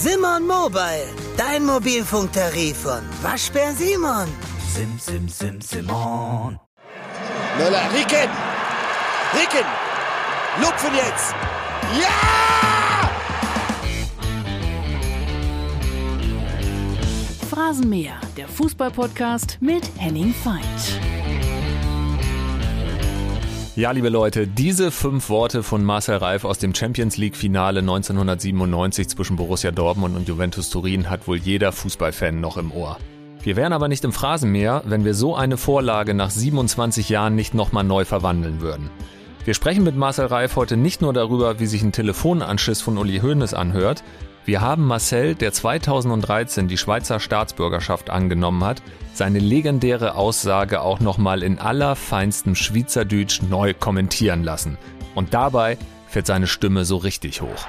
Simon Mobile, dein Mobilfunktarif von Waschbär Simon. Sim, sim, sim, Simon. Möller, Ricken! Ricken! Lupfen jetzt! Ja! Phrasenmäher, der Fußballpodcast mit Henning Feind. Ja, liebe Leute, diese fünf Worte von Marcel Reif aus dem Champions League-Finale 1997 zwischen Borussia Dortmund und Juventus Turin hat wohl jeder Fußballfan noch im Ohr. Wir wären aber nicht im Phrasenmäher, wenn wir so eine Vorlage nach 27 Jahren nicht nochmal neu verwandeln würden. Wir sprechen mit Marcel Reif heute nicht nur darüber, wie sich ein Telefonanschiss von Uli Hoeneß anhört, wir haben Marcel, der 2013 die Schweizer Staatsbürgerschaft angenommen hat, seine legendäre Aussage auch nochmal in allerfeinstem Schweizerdeutsch neu kommentieren lassen. Und dabei fährt seine Stimme so richtig hoch.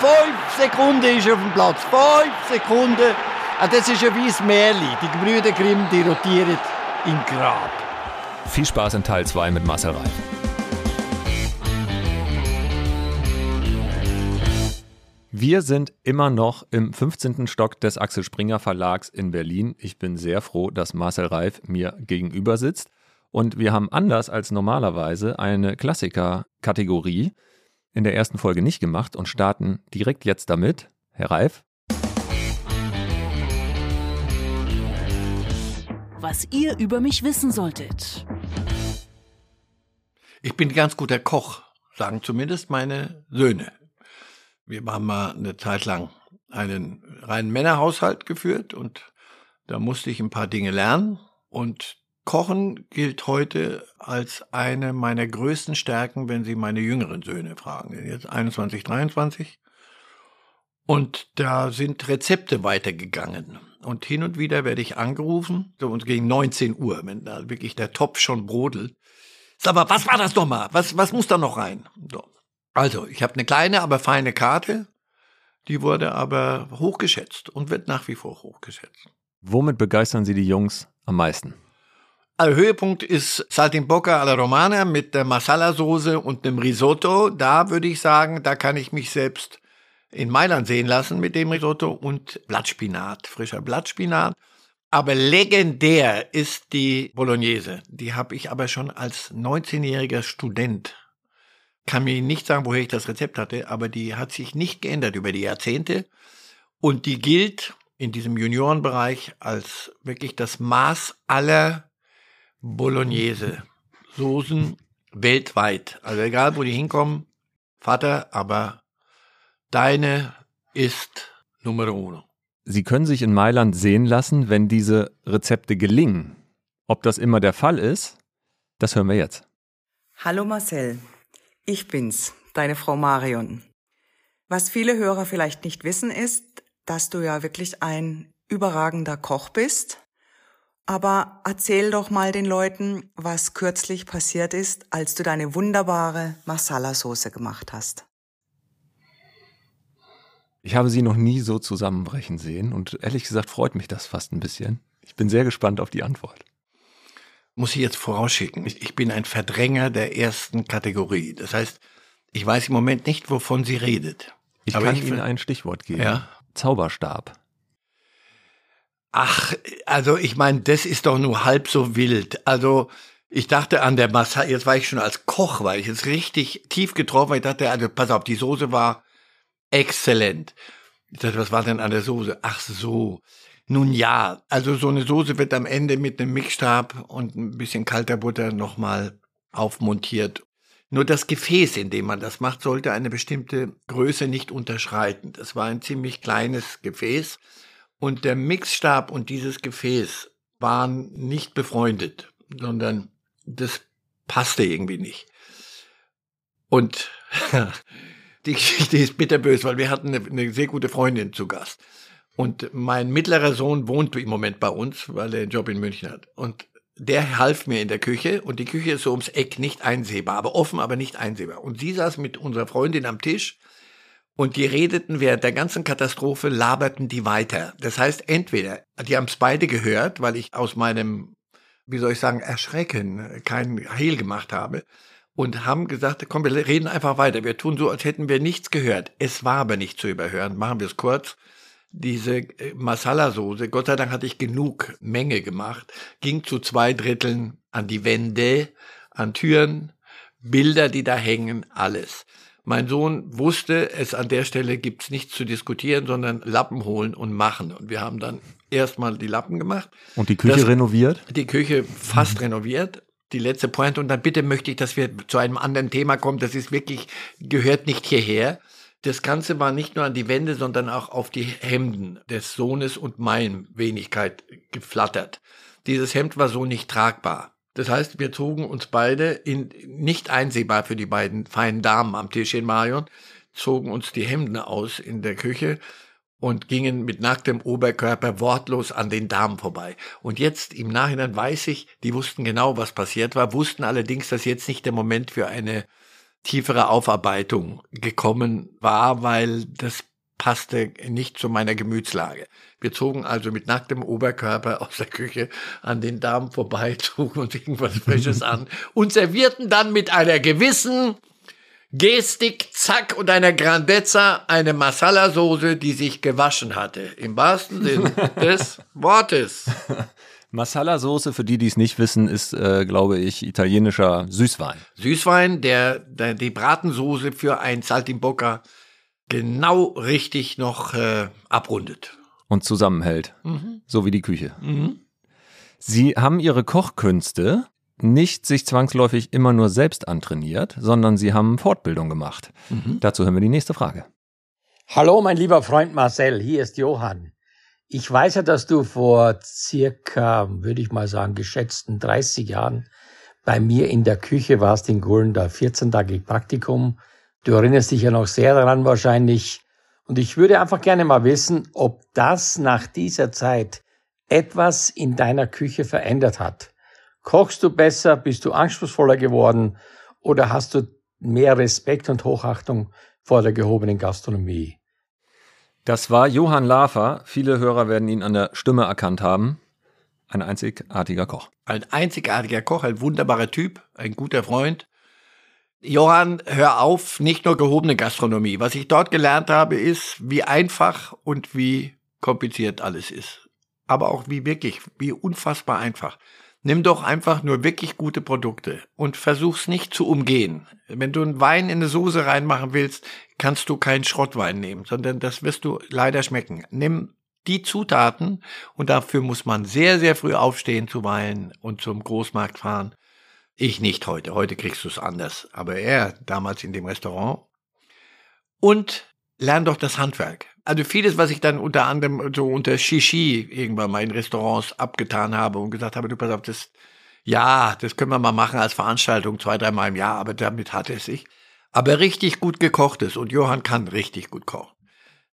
Fünf Sekunden ist er auf dem Platz. Fünf Sekunden. Ah, das ist ein weißes Märli. Die Gebrüder Grimm, die rotieren im Grab. Viel Spaß in Teil 2 mit Marcel Reif. Wir sind immer noch im 15. Stock des Axel Springer Verlags in Berlin. Ich bin sehr froh, dass Marcel Reif mir gegenüber sitzt. Und wir haben anders als normalerweise eine Klassiker-Kategorie in der ersten Folge nicht gemacht und starten direkt jetzt damit. Herr Reif. Was ihr über mich wissen solltet. Ich bin ganz guter Koch, sagen zumindest meine Söhne. Wir haben mal eine Zeit lang einen reinen Männerhaushalt geführt und da musste ich ein paar Dinge lernen und Kochen gilt heute als eine meiner größten Stärken, wenn Sie meine jüngeren Söhne fragen. Jetzt 21, 23. Und da sind Rezepte weitergegangen. Und hin und wieder werde ich angerufen, so und gegen 19 Uhr, wenn da wirklich der Topf schon brodelt. Sag mal, was war das nochmal? Was, was muss da noch rein? So. Also, ich habe eine kleine, aber feine Karte. Die wurde aber hochgeschätzt und wird nach wie vor hochgeschätzt. Womit begeistern Sie die Jungs am meisten? Also Höhepunkt ist Saltimbocca alla Romana mit der Masala-Soße und einem Risotto. Da würde ich sagen, da kann ich mich selbst in Mailand sehen lassen mit dem Risotto und Blattspinat, frischer Blattspinat. Aber legendär ist die Bolognese. Die habe ich aber schon als 19-jähriger Student kann mir nicht sagen, woher ich das Rezept hatte, aber die hat sich nicht geändert über die Jahrzehnte. Und die gilt in diesem Juniorenbereich als wirklich das Maß aller Bolognese Soßen weltweit. Also egal, wo die hinkommen, Vater, aber deine ist Nummer uno. Sie können sich in Mailand sehen lassen, wenn diese Rezepte gelingen. Ob das immer der Fall ist, das hören wir jetzt. Hallo Marcel, ich bin's, deine Frau Marion. Was viele Hörer vielleicht nicht wissen, ist, dass du ja wirklich ein überragender Koch bist. Aber erzähl doch mal den Leuten, was kürzlich passiert ist, als du deine wunderbare Masala-Soße gemacht hast. Ich habe sie noch nie so zusammenbrechen sehen und ehrlich gesagt freut mich das fast ein bisschen. Ich bin sehr gespannt auf die Antwort muss ich jetzt vorausschicken. Ich bin ein Verdränger der ersten Kategorie. Das heißt, ich weiß im Moment nicht, wovon sie redet. Ich Aber kann ich Ihnen ein Stichwort geben. Ja? Zauberstab. Ach, also ich meine, das ist doch nur halb so wild. Also ich dachte an der Massage, jetzt war ich schon als Koch, weil ich jetzt richtig tief getroffen. Ich dachte, also pass auf, die Soße war exzellent. Ich dachte, was war denn an der Soße? Ach so. Nun ja, also so eine Soße wird am Ende mit einem Mixstab und ein bisschen kalter Butter nochmal aufmontiert. Nur das Gefäß, in dem man das macht, sollte eine bestimmte Größe nicht unterschreiten. Das war ein ziemlich kleines Gefäß und der Mixstab und dieses Gefäß waren nicht befreundet, sondern das passte irgendwie nicht. Und die Geschichte ist bitterbös, weil wir hatten eine, eine sehr gute Freundin zu Gast. Und mein mittlerer Sohn wohnt im Moment bei uns, weil er einen Job in München hat. Und der half mir in der Küche und die Küche ist so ums Eck nicht einsehbar, aber offen, aber nicht einsehbar. Und sie saß mit unserer Freundin am Tisch und die redeten während der ganzen Katastrophe, laberten die weiter. Das heißt, entweder, die haben es beide gehört, weil ich aus meinem, wie soll ich sagen, Erschrecken keinen Hehl gemacht habe und haben gesagt, komm, wir reden einfach weiter. Wir tun so, als hätten wir nichts gehört. Es war aber nicht zu überhören. Machen wir es kurz diese äh, Masala-Soße, Gott sei Dank hatte ich genug Menge gemacht, ging zu zwei Dritteln an die Wände, an Türen, Bilder, die da hängen, alles. Mein Sohn wusste, es an der Stelle gibt's nichts zu diskutieren, sondern Lappen holen und machen. Und wir haben dann erstmal die Lappen gemacht. Und die Küche Das- renoviert? Die Küche fast renoviert. Die letzte Pointe. Und dann bitte möchte ich, dass wir zu einem anderen Thema kommen. Das ist wirklich, gehört nicht hierher. Das Ganze war nicht nur an die Wände, sondern auch auf die Hemden des Sohnes und mein Wenigkeit geflattert. Dieses Hemd war so nicht tragbar. Das heißt, wir zogen uns beide in, nicht einsehbar für die beiden feinen Damen am Tischchen Marion, zogen uns die Hemden aus in der Küche und gingen mit nacktem Oberkörper wortlos an den Damen vorbei. Und jetzt im Nachhinein weiß ich, die wussten genau, was passiert war, wussten allerdings, dass jetzt nicht der Moment für eine tiefere Aufarbeitung gekommen war, weil das passte nicht zu meiner Gemütslage. Wir zogen also mit nacktem Oberkörper aus der Küche an den Damen vorbei, zogen uns irgendwas Frisches an und servierten dann mit einer gewissen Gestik, Zack und einer Grandezza eine Masala-Soße, die sich gewaschen hatte. Im wahrsten Sinn des Wortes. Masala-Soße, für die, die es nicht wissen, ist, äh, glaube ich, italienischer Süßwein. Süßwein, der, der die Bratensoße für ein Saltimbocca genau richtig noch äh, abrundet. Und zusammenhält. Mhm. So wie die Küche. Sie haben Ihre Kochkünste nicht sich zwangsläufig immer nur selbst antrainiert, sondern Sie haben Fortbildung gemacht. Mhm. Dazu hören wir die nächste Frage. Hallo, mein lieber Freund Marcel, hier ist Johann. Ich weiß ja, dass du vor circa, würde ich mal sagen, geschätzten 30 Jahren bei mir in der Küche warst in Gulden, da 14-tägig Praktikum. Du erinnerst dich ja noch sehr daran wahrscheinlich. Und ich würde einfach gerne mal wissen, ob das nach dieser Zeit etwas in deiner Küche verändert hat. Kochst du besser? Bist du anspruchsvoller geworden? Oder hast du mehr Respekt und Hochachtung vor der gehobenen Gastronomie? Das war Johann Lafer. Viele Hörer werden ihn an der Stimme erkannt haben. Ein einzigartiger Koch. Ein einzigartiger Koch, ein wunderbarer Typ, ein guter Freund. Johann, hör auf, nicht nur gehobene Gastronomie. Was ich dort gelernt habe, ist, wie einfach und wie kompliziert alles ist. Aber auch wie wirklich, wie unfassbar einfach. Nimm doch einfach nur wirklich gute Produkte und versuch's nicht zu umgehen. Wenn du einen Wein in eine Soße reinmachen willst, kannst du keinen Schrottwein nehmen, sondern das wirst du leider schmecken. Nimm die Zutaten und dafür muss man sehr, sehr früh aufstehen zuweilen und zum Großmarkt fahren. Ich nicht heute. Heute kriegst du es anders. Aber er damals in dem Restaurant. Und lern doch das Handwerk. Also vieles, was ich dann unter anderem so unter Shishi irgendwann mal in Restaurants abgetan habe und gesagt habe, du pass auf, das, ja, das können wir mal machen als Veranstaltung zwei, dreimal im Jahr, aber damit hat er sich. Aber richtig gut gekochtes und Johann kann richtig gut kochen.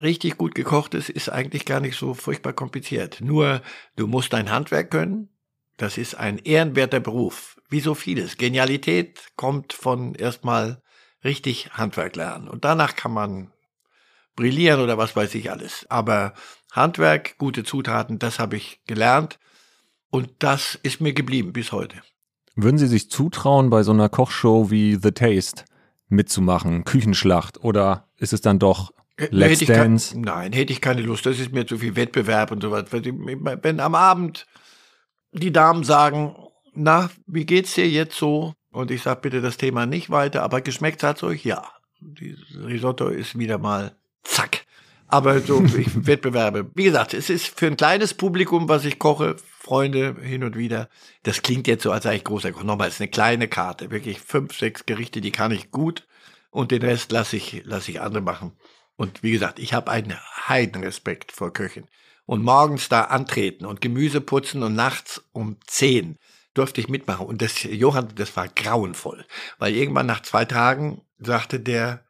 Richtig gut gekochtes ist eigentlich gar nicht so furchtbar kompliziert. Nur, du musst dein Handwerk können. Das ist ein ehrenwerter Beruf. Wie so vieles. Genialität kommt von erstmal richtig Handwerk lernen. Und danach kann man brillieren oder was weiß ich alles. Aber Handwerk, gute Zutaten, das habe ich gelernt. Und das ist mir geblieben bis heute. Würden Sie sich zutrauen, bei so einer Kochshow wie The Taste mitzumachen, Küchenschlacht, oder ist es dann doch Let's Hätte ich kein- Dance? nein, hätte ich keine Lust. Das ist mir zu viel Wettbewerb und so was. Wenn am Abend die Damen sagen, na, wie geht's dir jetzt so? Und ich sag bitte das Thema nicht weiter, aber geschmeckt hat's euch? Ja. Die Risotto ist wieder mal zack. Aber so ich, Wettbewerbe. Wie gesagt, es ist für ein kleines Publikum, was ich koche, Freunde hin und wieder. Das klingt jetzt so, als sei ich großer Koch. Nochmal, es ist eine kleine Karte. Wirklich fünf, sechs Gerichte, die kann ich gut. Und den Rest lasse ich, lasse ich andere machen. Und wie gesagt, ich habe einen Heidenrespekt vor Köchen. Und morgens da antreten und Gemüse putzen und nachts um zehn durfte ich mitmachen. Und das, Johann, das war grauenvoll. Weil irgendwann nach zwei Tagen sagte der,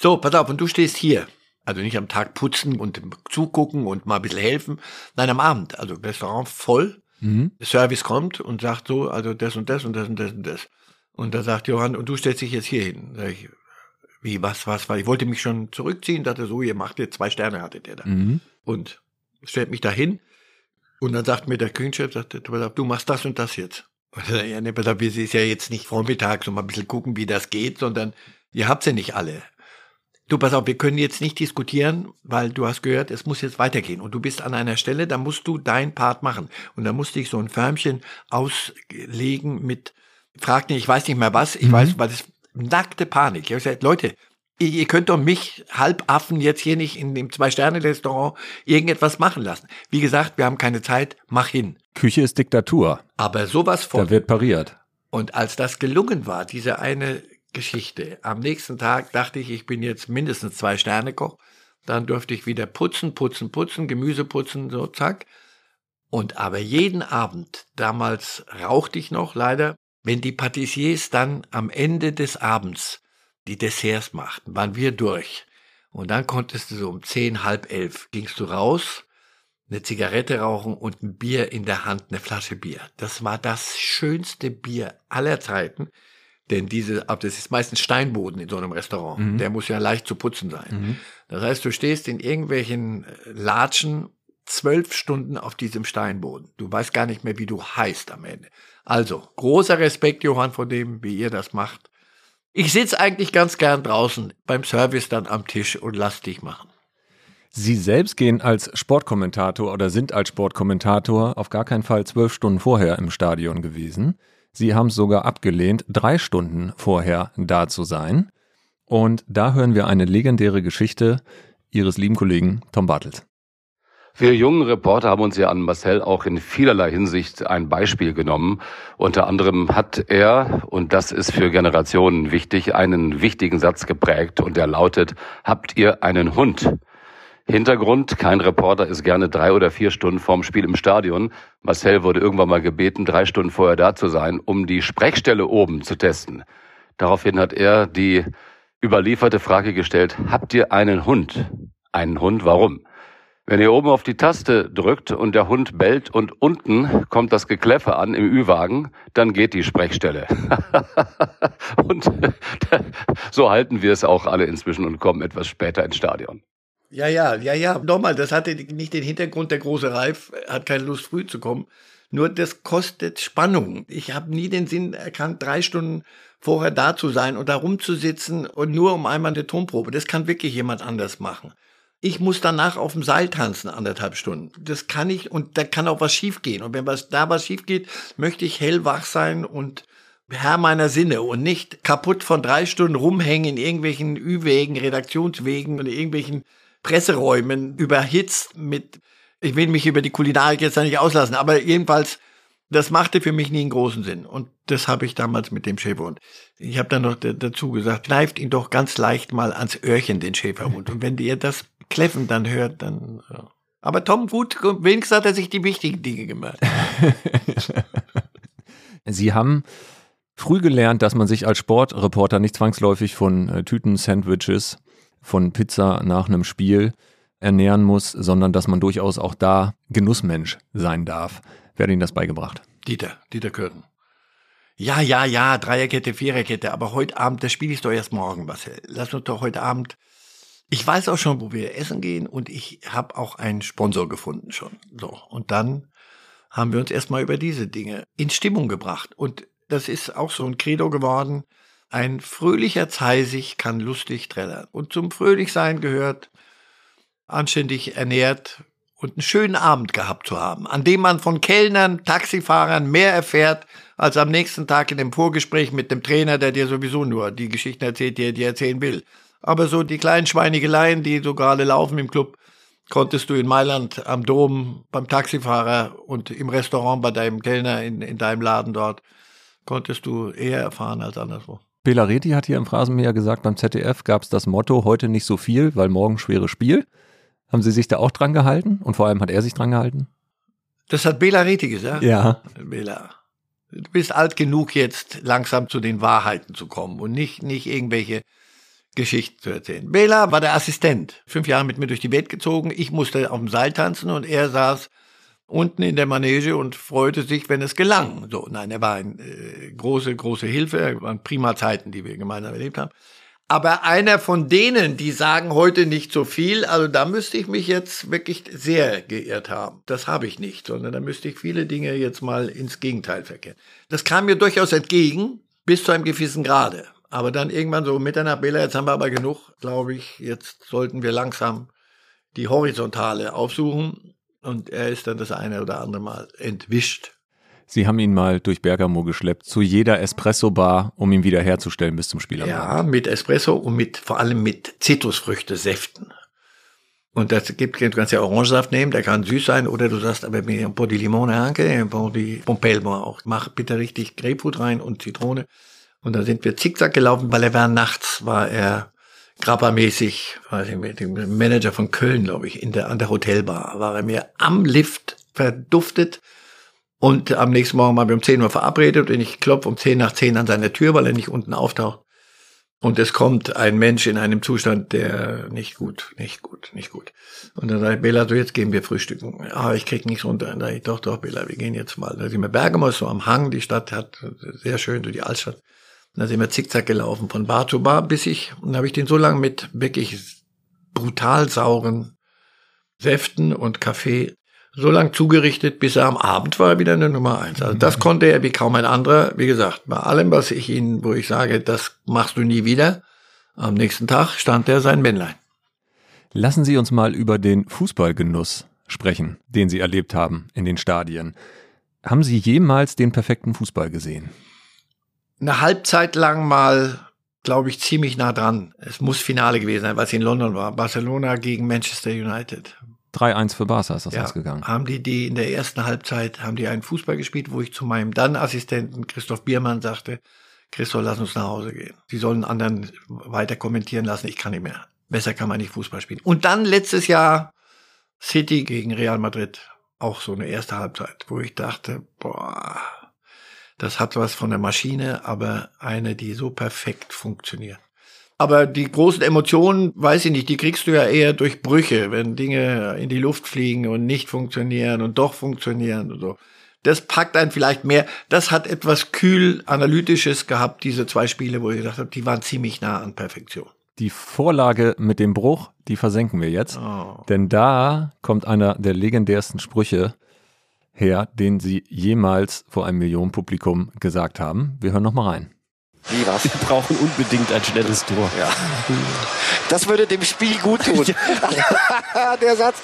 so, pass auf, und du stehst hier. Also nicht am Tag putzen und zugucken und mal ein bisschen helfen. Nein, am Abend. Also Restaurant voll. Mhm. Service kommt und sagt so, also das und das und das und das und das. Und da sagt Johann, und du stellst dich jetzt hier hin. Sag ich, wie, was, was, was? Ich wollte mich schon zurückziehen, dachte so, ihr macht jetzt zwei Sterne, hatte der da. Mhm. Und stellt mich da hin. Und dann sagt mir der Küchenchef, sagt, er, du machst das und das jetzt. Und dann, ja, ne, pass auf, es ist ja jetzt nicht vormittags, um mal ein bisschen gucken, wie das geht, sondern ihr habt's ja nicht alle. Du pass auf, wir können jetzt nicht diskutieren, weil du hast gehört, es muss jetzt weitergehen. Und du bist an einer Stelle, da musst du dein Part machen. Und da musste ich so ein Förmchen auslegen mit, frag nicht, ich weiß nicht mehr was, ich mhm. weiß, weil das nackte Panik. Ich habe gesagt, Leute, ihr könnt doch mich Halbaffen jetzt hier nicht in dem Zwei-Sterne-Restaurant irgendetwas machen lassen. Wie gesagt, wir haben keine Zeit, mach hin. Küche ist Diktatur. Aber sowas von. Da wird pariert. Und als das gelungen war, diese eine Geschichte, am nächsten Tag dachte ich, ich bin jetzt mindestens Zwei-Sterne-Koch. Dann durfte ich wieder putzen, putzen, putzen, Gemüse putzen, so zack. Und aber jeden Abend, damals rauchte ich noch leider, wenn die Patissiers dann am Ende des Abends die Desserts machten, waren wir durch. Und dann konntest du so um zehn, halb elf, gingst du raus, eine Zigarette rauchen und ein Bier in der Hand, eine Flasche Bier. Das war das schönste Bier aller Zeiten. Denn diese, das ist meistens Steinboden in so einem Restaurant. Mhm. Der muss ja leicht zu putzen sein. Mhm. Das heißt, du stehst in irgendwelchen äh, Latschen zwölf Stunden auf diesem Steinboden. Du weißt gar nicht mehr, wie du heißt am Ende. Also, großer Respekt, Johann, vor dem, wie ihr das macht. Ich sitze eigentlich ganz gern draußen beim Service dann am Tisch und lass dich machen. Sie selbst gehen als Sportkommentator oder sind als Sportkommentator auf gar keinen Fall zwölf Stunden vorher im Stadion gewesen. Sie haben es sogar abgelehnt, drei Stunden vorher da zu sein. Und da hören wir eine legendäre Geschichte Ihres lieben Kollegen Tom Bartels. Wir jungen Reporter haben uns ja an Marcel auch in vielerlei Hinsicht ein Beispiel genommen. Unter anderem hat er, und das ist für Generationen wichtig, einen wichtigen Satz geprägt und der lautet, habt ihr einen Hund? Hintergrund, kein Reporter ist gerne drei oder vier Stunden vorm Spiel im Stadion. Marcel wurde irgendwann mal gebeten, drei Stunden vorher da zu sein, um die Sprechstelle oben zu testen. Daraufhin hat er die überlieferte Frage gestellt, habt ihr einen Hund? Einen Hund, warum? Wenn ihr oben auf die Taste drückt und der Hund bellt und unten kommt das Gekläffe an im Ü-Wagen, dann geht die Sprechstelle. und so halten wir es auch alle inzwischen und kommen etwas später ins Stadion. Ja, ja, ja, ja. Nochmal, das hatte nicht den Hintergrund, der große Reif hat keine Lust, früh zu kommen. Nur das kostet Spannung. Ich habe nie den Sinn erkannt, drei Stunden vorher da zu sein und da rumzusitzen und nur um einmal eine Tonprobe. Das kann wirklich jemand anders machen. Ich muss danach auf dem Seil tanzen, anderthalb Stunden. Das kann ich und da kann auch was schiefgehen. Und wenn was, da was schief geht, möchte ich hellwach sein und Herr meiner Sinne und nicht kaputt von drei Stunden rumhängen in irgendwelchen Ü-Wegen, Redaktionswegen und irgendwelchen Presseräumen überhitzt mit, ich will mich über die Kulinarik jetzt nicht auslassen, aber jedenfalls, das machte für mich nie einen großen Sinn. Und das habe ich damals mit dem Schäferhund. Ich habe dann noch dazu gesagt, kneift ihn doch ganz leicht mal ans Öhrchen, den Schäferhund. Und wenn ihr das Kläffen dann hört, dann. Ja. Aber Tom, gut, wenigstens hat er sich die wichtigen Dinge gemacht. Sie haben früh gelernt, dass man sich als Sportreporter nicht zwangsläufig von äh, Tüten-Sandwiches, von Pizza nach einem Spiel ernähren muss, sondern dass man durchaus auch da Genussmensch sein darf. Wer hat Ihnen das beigebracht? Dieter, Dieter Kürten. Ja, ja, ja, Dreierkette, Viererkette, aber heute Abend, das spiele ich doch erst morgen, Marcel. Lass uns doch heute Abend ich weiß auch schon, wo wir essen gehen und ich habe auch einen Sponsor gefunden schon. So, und dann haben wir uns erstmal über diese Dinge in Stimmung gebracht. Und das ist auch so ein Credo geworden. Ein fröhlicher Zeisig kann lustig trällern. Und zum Fröhlichsein gehört, anständig ernährt und einen schönen Abend gehabt zu haben, an dem man von Kellnern, Taxifahrern mehr erfährt, als am nächsten Tag in dem Vorgespräch mit dem Trainer, der dir sowieso nur die Geschichten erzählt, die er dir erzählen will. Aber so die kleinen Schweinigeleien, die so gerade laufen im Club, konntest du in Mailand am Dom beim Taxifahrer und im Restaurant bei deinem Kellner in, in deinem Laden dort, konntest du eher erfahren als anderswo. Bela Reti hat hier im Phrasenmäher gesagt, beim ZDF gab es das Motto, heute nicht so viel, weil morgen schweres Spiel. Haben Sie sich da auch dran gehalten? Und vor allem hat er sich dran gehalten? Das hat Bela Reti gesagt? Ja. Bela. Du bist alt genug jetzt langsam zu den Wahrheiten zu kommen und nicht, nicht irgendwelche Geschichten zu erzählen. Bela war der Assistent, fünf Jahre mit mir durch die Welt gezogen. Ich musste auf dem Seil tanzen und er saß unten in der Manege und freute sich, wenn es gelang. So, nein, er war eine äh, große, große Hilfe. Er waren prima Zeiten, die wir gemeinsam erlebt haben. Aber einer von denen, die sagen heute nicht so viel, also da müsste ich mich jetzt wirklich sehr geirrt haben. Das habe ich nicht, sondern da müsste ich viele Dinge jetzt mal ins Gegenteil verkehren. Das kam mir durchaus entgegen, bis zu einem gewissen Grade. Aber dann irgendwann so Mitternacht, Bela, jetzt haben wir aber genug, glaube ich. Jetzt sollten wir langsam die Horizontale aufsuchen. Und er ist dann das eine oder andere Mal entwischt. Sie haben ihn mal durch Bergamo geschleppt, zu jeder Espresso-Bar, um ihn wiederherzustellen bis zum Spiel. am Ja, mit Espresso und mit, vor allem mit Zitrusfrüchte-Säften. Und das gibt, du kannst ja Orangensaft nehmen, der kann süß sein, oder du sagst, aber mir ein po' di limone anche, un po' di pompelmo auch. Mach bitte richtig Grapefruit rein und Zitrone. Und dann sind wir zickzack gelaufen, weil er war nachts, war er grappermäßig, weiß ich, mit dem Manager von Köln, glaube ich, in der, an der Hotelbar, war er mir am Lift verduftet. Und am nächsten Morgen waren wir um 10 Uhr verabredet und ich klopfe um 10 nach 10 an seine Tür, weil er nicht unten auftaucht. Und es kommt ein Mensch in einem Zustand, der nicht gut, nicht gut, nicht gut. Und dann ich, Bela, so jetzt gehen wir frühstücken. Ah, ich krieg nichts runter. Dann sage ich, doch, doch, Bela, wir gehen jetzt mal. Da sind wir Bergamo, so am Hang, die Stadt hat sehr schön durch die Altstadt. Und da sind wir zickzack gelaufen von Bar zu Bar, bis ich, und habe ich den so lange mit wirklich brutal sauren Säften und Kaffee so lang zugerichtet, bis er am Abend war, wieder eine Nummer eins. Also das konnte er wie kaum ein anderer. Wie gesagt, bei allem, was ich ihn, wo ich sage, das machst du nie wieder, am nächsten Tag stand er sein Männlein. Lassen Sie uns mal über den Fußballgenuss sprechen, den Sie erlebt haben in den Stadien. Haben Sie jemals den perfekten Fußball gesehen? Eine Halbzeit lang mal, glaube ich, ziemlich nah dran. Es muss Finale gewesen sein, weil es in London war. Barcelona gegen Manchester United. 3-1 für Barca ist das Ja, ausgegangen. haben die die in der ersten Halbzeit haben die einen Fußball gespielt, wo ich zu meinem dann Assistenten Christoph Biermann sagte, Christoph, lass uns nach Hause gehen. Sie sollen anderen weiter kommentieren lassen, ich kann nicht mehr. Besser kann man nicht Fußball spielen. Und dann letztes Jahr City gegen Real Madrid, auch so eine erste Halbzeit, wo ich dachte, boah, das hat was von der Maschine, aber eine, die so perfekt funktioniert. Aber die großen Emotionen, weiß ich nicht, die kriegst du ja eher durch Brüche, wenn Dinge in die Luft fliegen und nicht funktionieren und doch funktionieren und so. Das packt einen vielleicht mehr. Das hat etwas kühl analytisches gehabt, diese zwei Spiele, wo ich gesagt habe, die waren ziemlich nah an Perfektion. Die Vorlage mit dem Bruch, die versenken wir jetzt. Oh. Denn da kommt einer der legendärsten Sprüche her, den Sie jemals vor einem Millionenpublikum gesagt haben. Wir hören noch mal rein. Wie was? Wir brauchen unbedingt ein schnelles Tor. Ja. Das würde dem Spiel gut tun. Der Satz.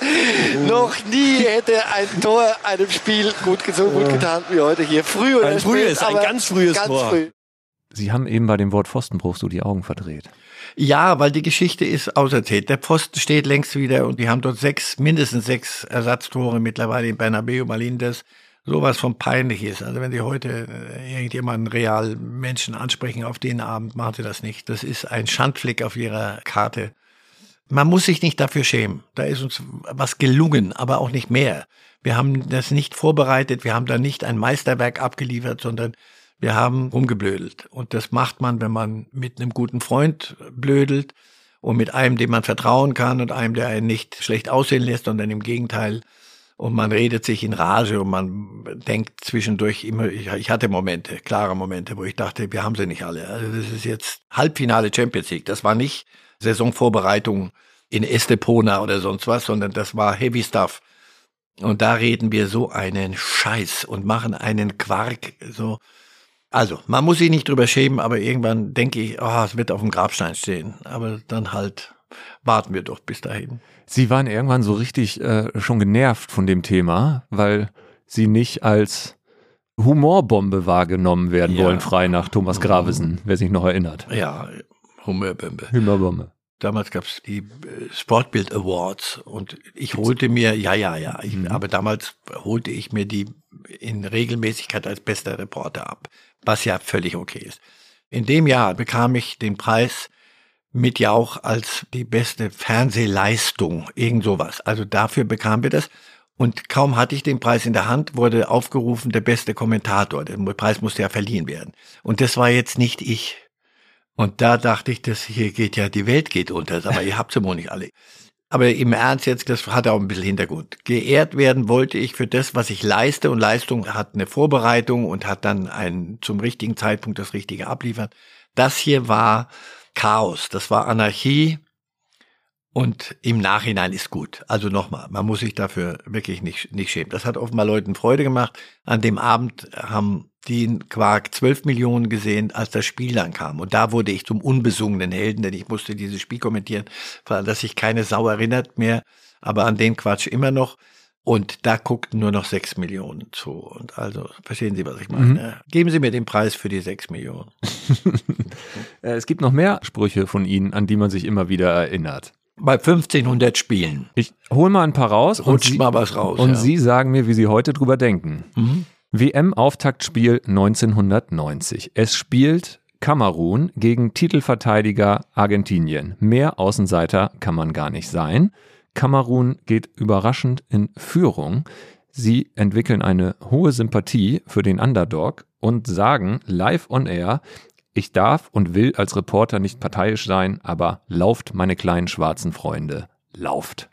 Noch nie hätte ein Tor einem Spiel gut, so gut getan wie heute hier. Früh oder Ein spät, frühes, ein aber ganz frühes ganz Tor. Früh. Sie haben eben bei dem Wort Pfostenbruch so die Augen verdreht. Ja, weil die Geschichte ist auserzählt. Der Pfosten steht längst wieder und die haben dort sechs, mindestens sechs Ersatztore mittlerweile in Bernabeu, Malindes. Sowas von peinlich ist. Also wenn Sie heute äh, irgendjemanden real Menschen ansprechen auf den Abend, machen Sie das nicht. Das ist ein Schandfleck auf Ihrer Karte. Man muss sich nicht dafür schämen. Da ist uns was gelungen, aber auch nicht mehr. Wir haben das nicht vorbereitet, wir haben da nicht ein Meisterwerk abgeliefert, sondern wir haben rumgeblödelt. Und das macht man, wenn man mit einem guten Freund blödelt und mit einem, dem man vertrauen kann und einem, der einen nicht schlecht aussehen lässt, sondern im Gegenteil. Und man redet sich in Rage und man denkt zwischendurch immer, ich, hatte Momente, klare Momente, wo ich dachte, wir haben sie nicht alle. Also das ist jetzt Halbfinale Champions League. Das war nicht Saisonvorbereitung in Estepona oder sonst was, sondern das war Heavy Stuff. Und da reden wir so einen Scheiß und machen einen Quark, so. Also, man muss sich nicht drüber schämen, aber irgendwann denke ich, oh, es wird auf dem Grabstein stehen. Aber dann halt warten wir doch bis dahin. Sie waren irgendwann so richtig äh, schon genervt von dem Thema, weil Sie nicht als Humorbombe wahrgenommen werden Ja. wollen, frei nach Thomas Gravesen, wer sich noch erinnert. Ja, Humörbombe. Humorbombe. Damals gab es die äh, Sportbild Awards und ich holte mir, ja, ja, ja, ich, aber damals holte ich mir die in Regelmäßigkeit als bester Reporter ab, was ja völlig okay ist. In dem Jahr bekam ich den Preis mit Jauch als die beste Fernsehleistung, irgend sowas. Also dafür bekamen wir das. Und kaum hatte ich den Preis in der Hand, wurde aufgerufen, der beste Kommentator. Der Preis musste ja verliehen werden. Und das war jetzt nicht ich. Und da dachte ich, das hier geht ja, die Welt geht unter, aber ihr habt sie wohl nicht alle. Aber im Ernst jetzt, das hat auch ein bisschen Hintergrund. Geehrt werden wollte ich für das, was ich leiste und Leistung hat eine Vorbereitung und hat dann ein, zum richtigen Zeitpunkt das Richtige abliefern. Das hier war Chaos, das war Anarchie Und im Nachhinein ist gut. Also nochmal, man muss sich dafür wirklich nicht, nicht schämen. Das hat offenbar Leuten Freude gemacht. An dem Abend haben die in Quark 12 Millionen gesehen, als das Spiel dann kam. Und da wurde ich zum unbesungenen Helden, denn ich musste dieses Spiel kommentieren, dass sich keine Sau erinnert mehr, aber an den Quatsch immer noch. Und da guckten nur noch sechs Millionen zu. Und also, verstehen Sie, was ich meine? Mhm. Geben Sie mir den Preis für die sechs Millionen. Äh, es gibt noch mehr Sprüche von Ihnen, an die man sich immer wieder erinnert. Bei 1500 Spielen. Ich hole mal ein paar raus. Rutscht Sie, mal was raus. Und ja. Sie sagen mir, wie Sie heute drüber denken. Mhm. WM-Auftaktspiel 1990. Es spielt Kamerun gegen Titelverteidiger Argentinien. Mehr Außenseiter kann man gar nicht sein. Kamerun geht überraschend in Führung. Sie entwickeln eine hohe Sympathie für den Underdog und sagen live on air, ich darf und will als Reporter nicht parteiisch sein, aber lauft, meine kleinen schwarzen Freunde, lauft.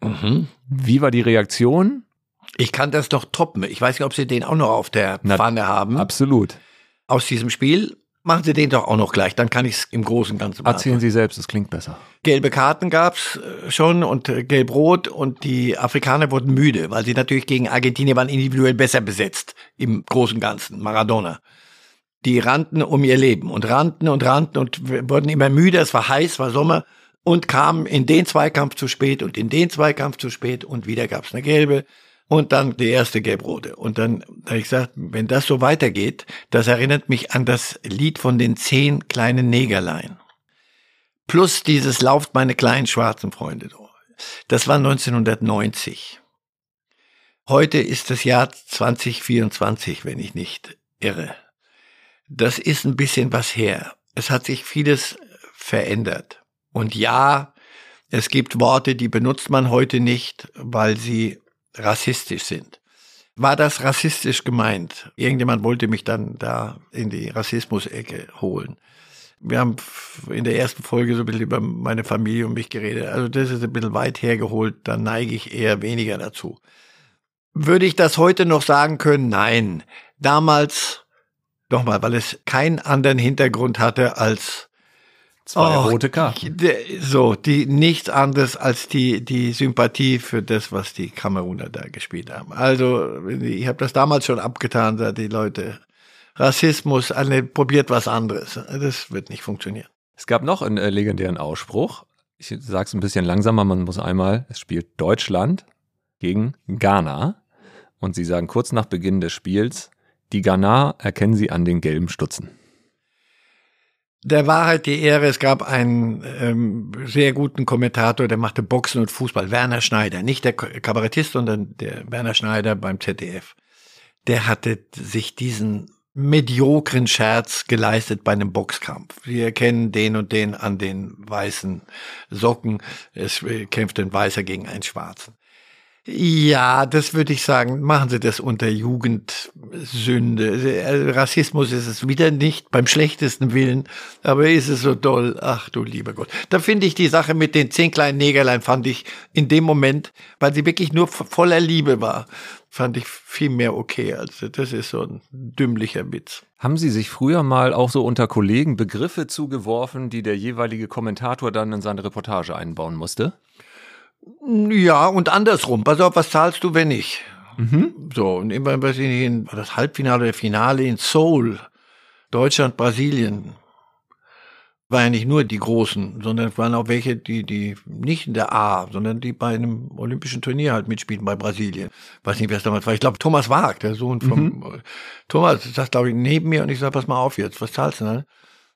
Mhm. Wie war die Reaktion? Ich kann das doch toppen. Ich weiß nicht, ob Sie den auch noch auf der Pfanne haben. Absolut. Aus diesem Spiel machen Sie den doch auch noch gleich. Dann kann ich es im Großen und Ganzen machen. Erzählen Sie selbst, es klingt besser. Gelbe Karten gab's äh, schon und äh, gelb-rot und die Afrikaner wurden müde, weil sie natürlich gegen Argentinien waren individuell besser besetzt im Großen und Ganzen. Maradona die rannten um ihr Leben und rannten und rannten und wurden immer müde. Es war heiß, war Sommer und kamen in den Zweikampf zu spät und in den Zweikampf zu spät und wieder gab es eine gelbe und dann die erste gelb-rote. Und dann habe ich gesagt, wenn das so weitergeht, das erinnert mich an das Lied von den zehn kleinen Negerlein. Plus dieses Lauft meine kleinen schwarzen Freunde. Das war 1990. Heute ist das Jahr 2024, wenn ich nicht irre das ist ein bisschen was her. Es hat sich vieles verändert. Und ja, es gibt Worte, die benutzt man heute nicht, weil sie rassistisch sind. War das rassistisch gemeint? Irgendjemand wollte mich dann da in die Rassismus-Ecke holen. Wir haben in der ersten Folge so ein bisschen über meine Familie und mich geredet. Also das ist ein bisschen weit hergeholt, da neige ich eher weniger dazu. Würde ich das heute noch sagen können? Nein. Damals Nochmal, weil es keinen anderen Hintergrund hatte als zwei oh, rote Karten. So, die nichts anderes als die die Sympathie für das, was die Kameruner da gespielt haben. Also ich habe das damals schon abgetan, da die Leute Rassismus, alle probiert was anderes. Das wird nicht funktionieren. Es gab noch einen äh, legendären Ausspruch. Ich sage es ein bisschen langsamer. Man muss einmal. Es spielt Deutschland gegen Ghana und sie sagen kurz nach Beginn des Spiels die Ghana erkennen sie an den gelben Stutzen. Der war halt die Ehre, es gab einen ähm, sehr guten Kommentator, der machte Boxen und Fußball, Werner Schneider, nicht der Kabarettist, sondern der Werner Schneider beim ZDF. Der hatte sich diesen mediokren Scherz geleistet bei einem Boxkampf. Wir erkennen den und den an den weißen Socken. Es kämpft ein Weißer gegen einen Schwarzen. Ja, das würde ich sagen. Machen Sie das unter Jugendsünde. Also Rassismus ist es wieder nicht beim schlechtesten Willen, aber ist es so doll. Ach du lieber Gott. Da finde ich die Sache mit den zehn kleinen Negerlein fand ich in dem Moment, weil sie wirklich nur voller Liebe war, fand ich viel mehr okay. Also das ist so ein dümmlicher Witz. Haben Sie sich früher mal auch so unter Kollegen Begriffe zugeworfen, die der jeweilige Kommentator dann in seine Reportage einbauen musste? Ja, und andersrum. Pass auf, was zahlst du, wenn nicht? Mhm. So, und immer, weiß ich nicht, in das Halbfinale oder Finale in Seoul, Deutschland, Brasilien, war ja nicht nur die Großen, sondern es waren auch welche, die, die nicht in der A, sondern die bei einem olympischen Turnier halt mitspielen bei Brasilien. Weiß nicht, wer es damals war. Ich glaube, Thomas Wag, der Sohn von mhm. Thomas, saß, glaube ich, neben mir und ich sag, pass mal auf jetzt, was zahlst du denn?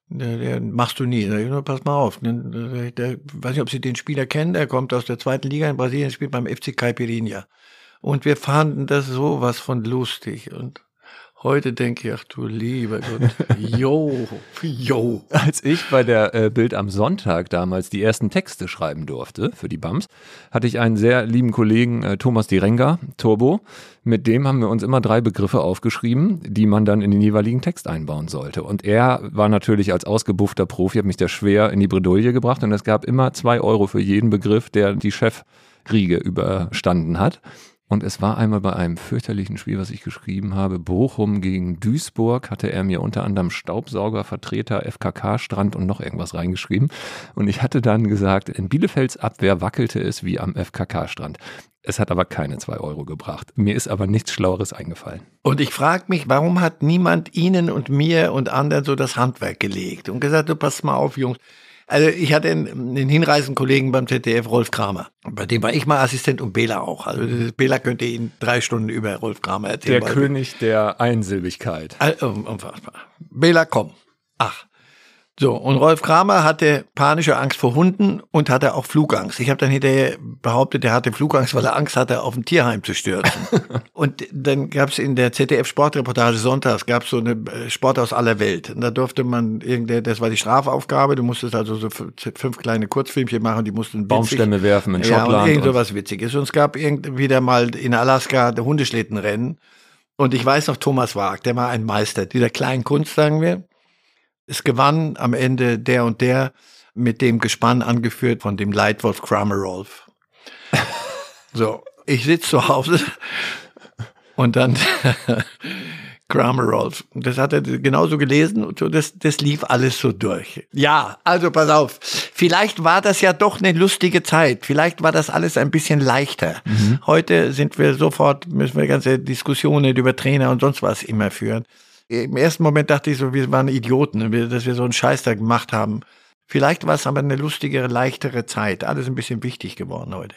Der, der machst du nie. Der, pass mal auf. Der, der, weiß nicht, ob Sie den Spieler kennen. Der kommt aus der zweiten Liga in Brasilien, spielt beim FC Caipirinha. Und wir fanden das sowas von lustig. Und Heute denke ich, ach du lieber Gott, yo, yo. Als ich bei der äh, Bild am Sonntag damals die ersten Texte schreiben durfte für die BAMS, hatte ich einen sehr lieben Kollegen, äh, Thomas Direnga, Turbo. Mit dem haben wir uns immer drei Begriffe aufgeschrieben, die man dann in den jeweiligen Text einbauen sollte. Und er war natürlich als ausgebuffter Profi, hat mich da schwer in die Bredouille gebracht und es gab immer zwei Euro für jeden Begriff, der die Chefriege überstanden hat. Und es war einmal bei einem fürchterlichen Spiel, was ich geschrieben habe, Bochum gegen Duisburg, hatte er mir unter anderem Staubsauger, Vertreter, FKK-Strand und noch irgendwas reingeschrieben. Und ich hatte dann gesagt, in Bielefelds Abwehr wackelte es wie am FKK-Strand. Es hat aber keine zwei Euro gebracht. Mir ist aber nichts Schlaueres eingefallen. Und ich frage mich, warum hat niemand Ihnen und mir und anderen so das Handwerk gelegt und gesagt, du pass mal auf, Jungs. Also ich hatte einen, einen hinreißenden Kollegen beim ZDF, Rolf Kramer. Bei dem war ich mal Assistent und Bela auch. Also Bela könnte Ihnen drei Stunden über Rolf Kramer erzählen. Der König der Einsilbigkeit. Unfassbar. Bela, komm. Ach. So, und Rolf Kramer hatte panische Angst vor Hunden und hatte auch Flugangst. Ich habe dann hinterher behauptet, er hatte Flugangst, weil er Angst hatte, auf ein Tierheim zu stürzen. und dann gab es in der ZDF-Sportreportage sonntags, gab es so eine äh, Sport aus aller Welt. Und da durfte man, irgendein, das war die Strafaufgabe, du musstest also so fünf kleine Kurzfilmchen machen, die mussten witzig, Baumstämme werfen in ja, Schottland. Und irgend sowas Witziges. Und es gab irgend wieder mal in Alaska Hundeschlittenrennen. Und ich weiß noch, Thomas Wag, der war ein Meister dieser kleinen Kunst, sagen wir. Es gewann am Ende der und der mit dem Gespann angeführt von dem Leitwolf Kramer Rolf. so, ich sitze zu Hause und dann Kramer Rolf. Das hat er genauso gelesen und so, das, das lief alles so durch. Ja, also pass auf. Vielleicht war das ja doch eine lustige Zeit. Vielleicht war das alles ein bisschen leichter. Mhm. Heute sind wir sofort, müssen wir ganze Diskussionen über Trainer und sonst was immer führen. Im ersten Moment dachte ich so, wir waren Idioten, dass wir so einen Scheiß da gemacht haben. Vielleicht war es aber eine lustigere, leichtere Zeit. Alles ein bisschen wichtig geworden heute.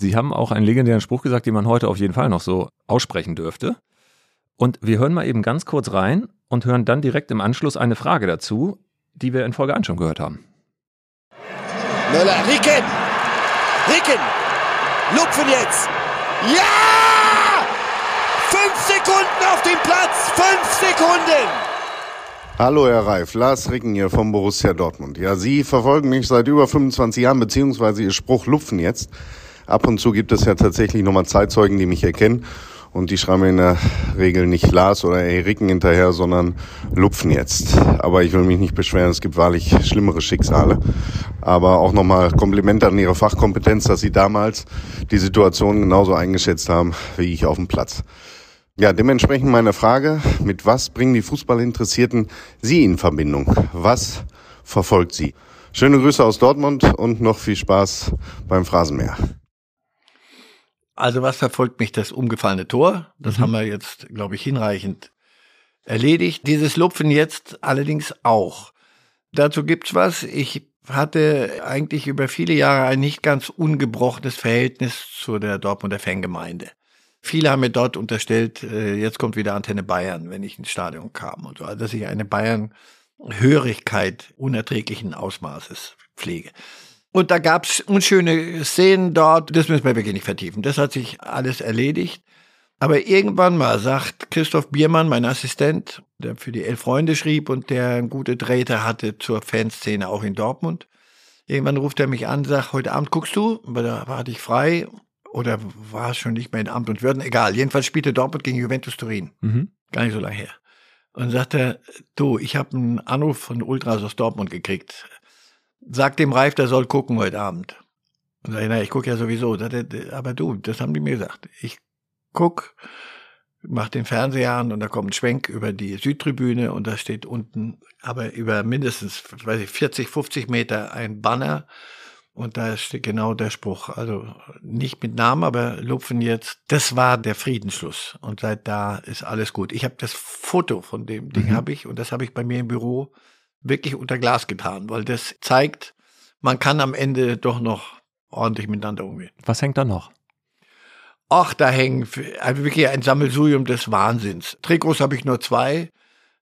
Sie haben auch einen legendären Spruch gesagt, den man heute auf jeden Fall noch so aussprechen dürfte. Und wir hören mal eben ganz kurz rein und hören dann direkt im Anschluss eine Frage dazu, die wir in Folge 1 schon gehört haben. Möller, Ricken! Ricken! Lupfen jetzt! Ja! Fünf Sekunden auf dem Platz! Fünf Sekunden! Hallo Herr Reif, Lars Ricken hier vom Borussia Dortmund. Ja, Sie verfolgen mich seit über 25 Jahren, beziehungsweise Ihr Spruch Lupfen jetzt. Ab und zu gibt es ja tatsächlich nochmal Zeitzeugen, die mich erkennen. Und die schreiben mir in der Regel nicht Lars oder Eriken hinterher, sondern Lupfen jetzt. Aber ich will mich nicht beschweren, es gibt wahrlich schlimmere Schicksale. Aber auch nochmal Kompliment an Ihre Fachkompetenz, dass Sie damals die Situation genauso eingeschätzt haben, wie ich auf dem Platz. Ja, dementsprechend meine Frage, mit was bringen die Fußballinteressierten Sie in Verbindung? Was verfolgt Sie? Schöne Grüße aus Dortmund und noch viel Spaß beim Phrasenmeer. Also was verfolgt mich das umgefallene Tor? Das mhm. haben wir jetzt, glaube ich, hinreichend erledigt. Dieses Lupfen jetzt allerdings auch. Dazu gibt's was. Ich hatte eigentlich über viele Jahre ein nicht ganz ungebrochenes Verhältnis zu der Dortmunder Fangemeinde. Viele haben mir dort unterstellt, äh, jetzt kommt wieder Antenne Bayern, wenn ich ins Stadion kam und so, also dass ich eine Bayern-Hörigkeit unerträglichen Ausmaßes pflege. Und da gab's unschöne Szenen dort, das müssen wir wirklich nicht vertiefen. Das hat sich alles erledigt. Aber irgendwann mal sagt Christoph Biermann, mein Assistent, der für die Elf Freunde schrieb und der gute Drähte hatte zur Fanszene auch in Dortmund. Irgendwann ruft er mich an, sagt, heute Abend guckst du, weil da war ich frei oder war es schon nicht mehr in Amt und Würden, egal. Jedenfalls spielte Dortmund gegen Juventus Turin. Mhm. Gar nicht so lange her. Und sagte, du, ich habe einen Anruf von Ultras aus Dortmund gekriegt sag dem Reif, der soll gucken heute Abend. Und sag ich, na, ich gucke ja sowieso. Aber du, das haben die mir gesagt. Ich guck, mach den Fernseher an und da kommt ein Schwenk über die Südtribüne und da steht unten, aber über mindestens, weiß ich, 40, 50 Meter ein Banner und da steht genau der Spruch. Also nicht mit Namen, aber Lupfen jetzt. Das war der Friedensschluss. Und seit da ist alles gut. Ich habe das Foto von dem Ding mhm. habe ich und das habe ich bei mir im Büro wirklich unter Glas getan, weil das zeigt, man kann am Ende doch noch ordentlich miteinander umgehen. Was hängt da noch? Ach, da hängen also wirklich ein Sammelsurium des Wahnsinns. Trikots habe ich nur zwei,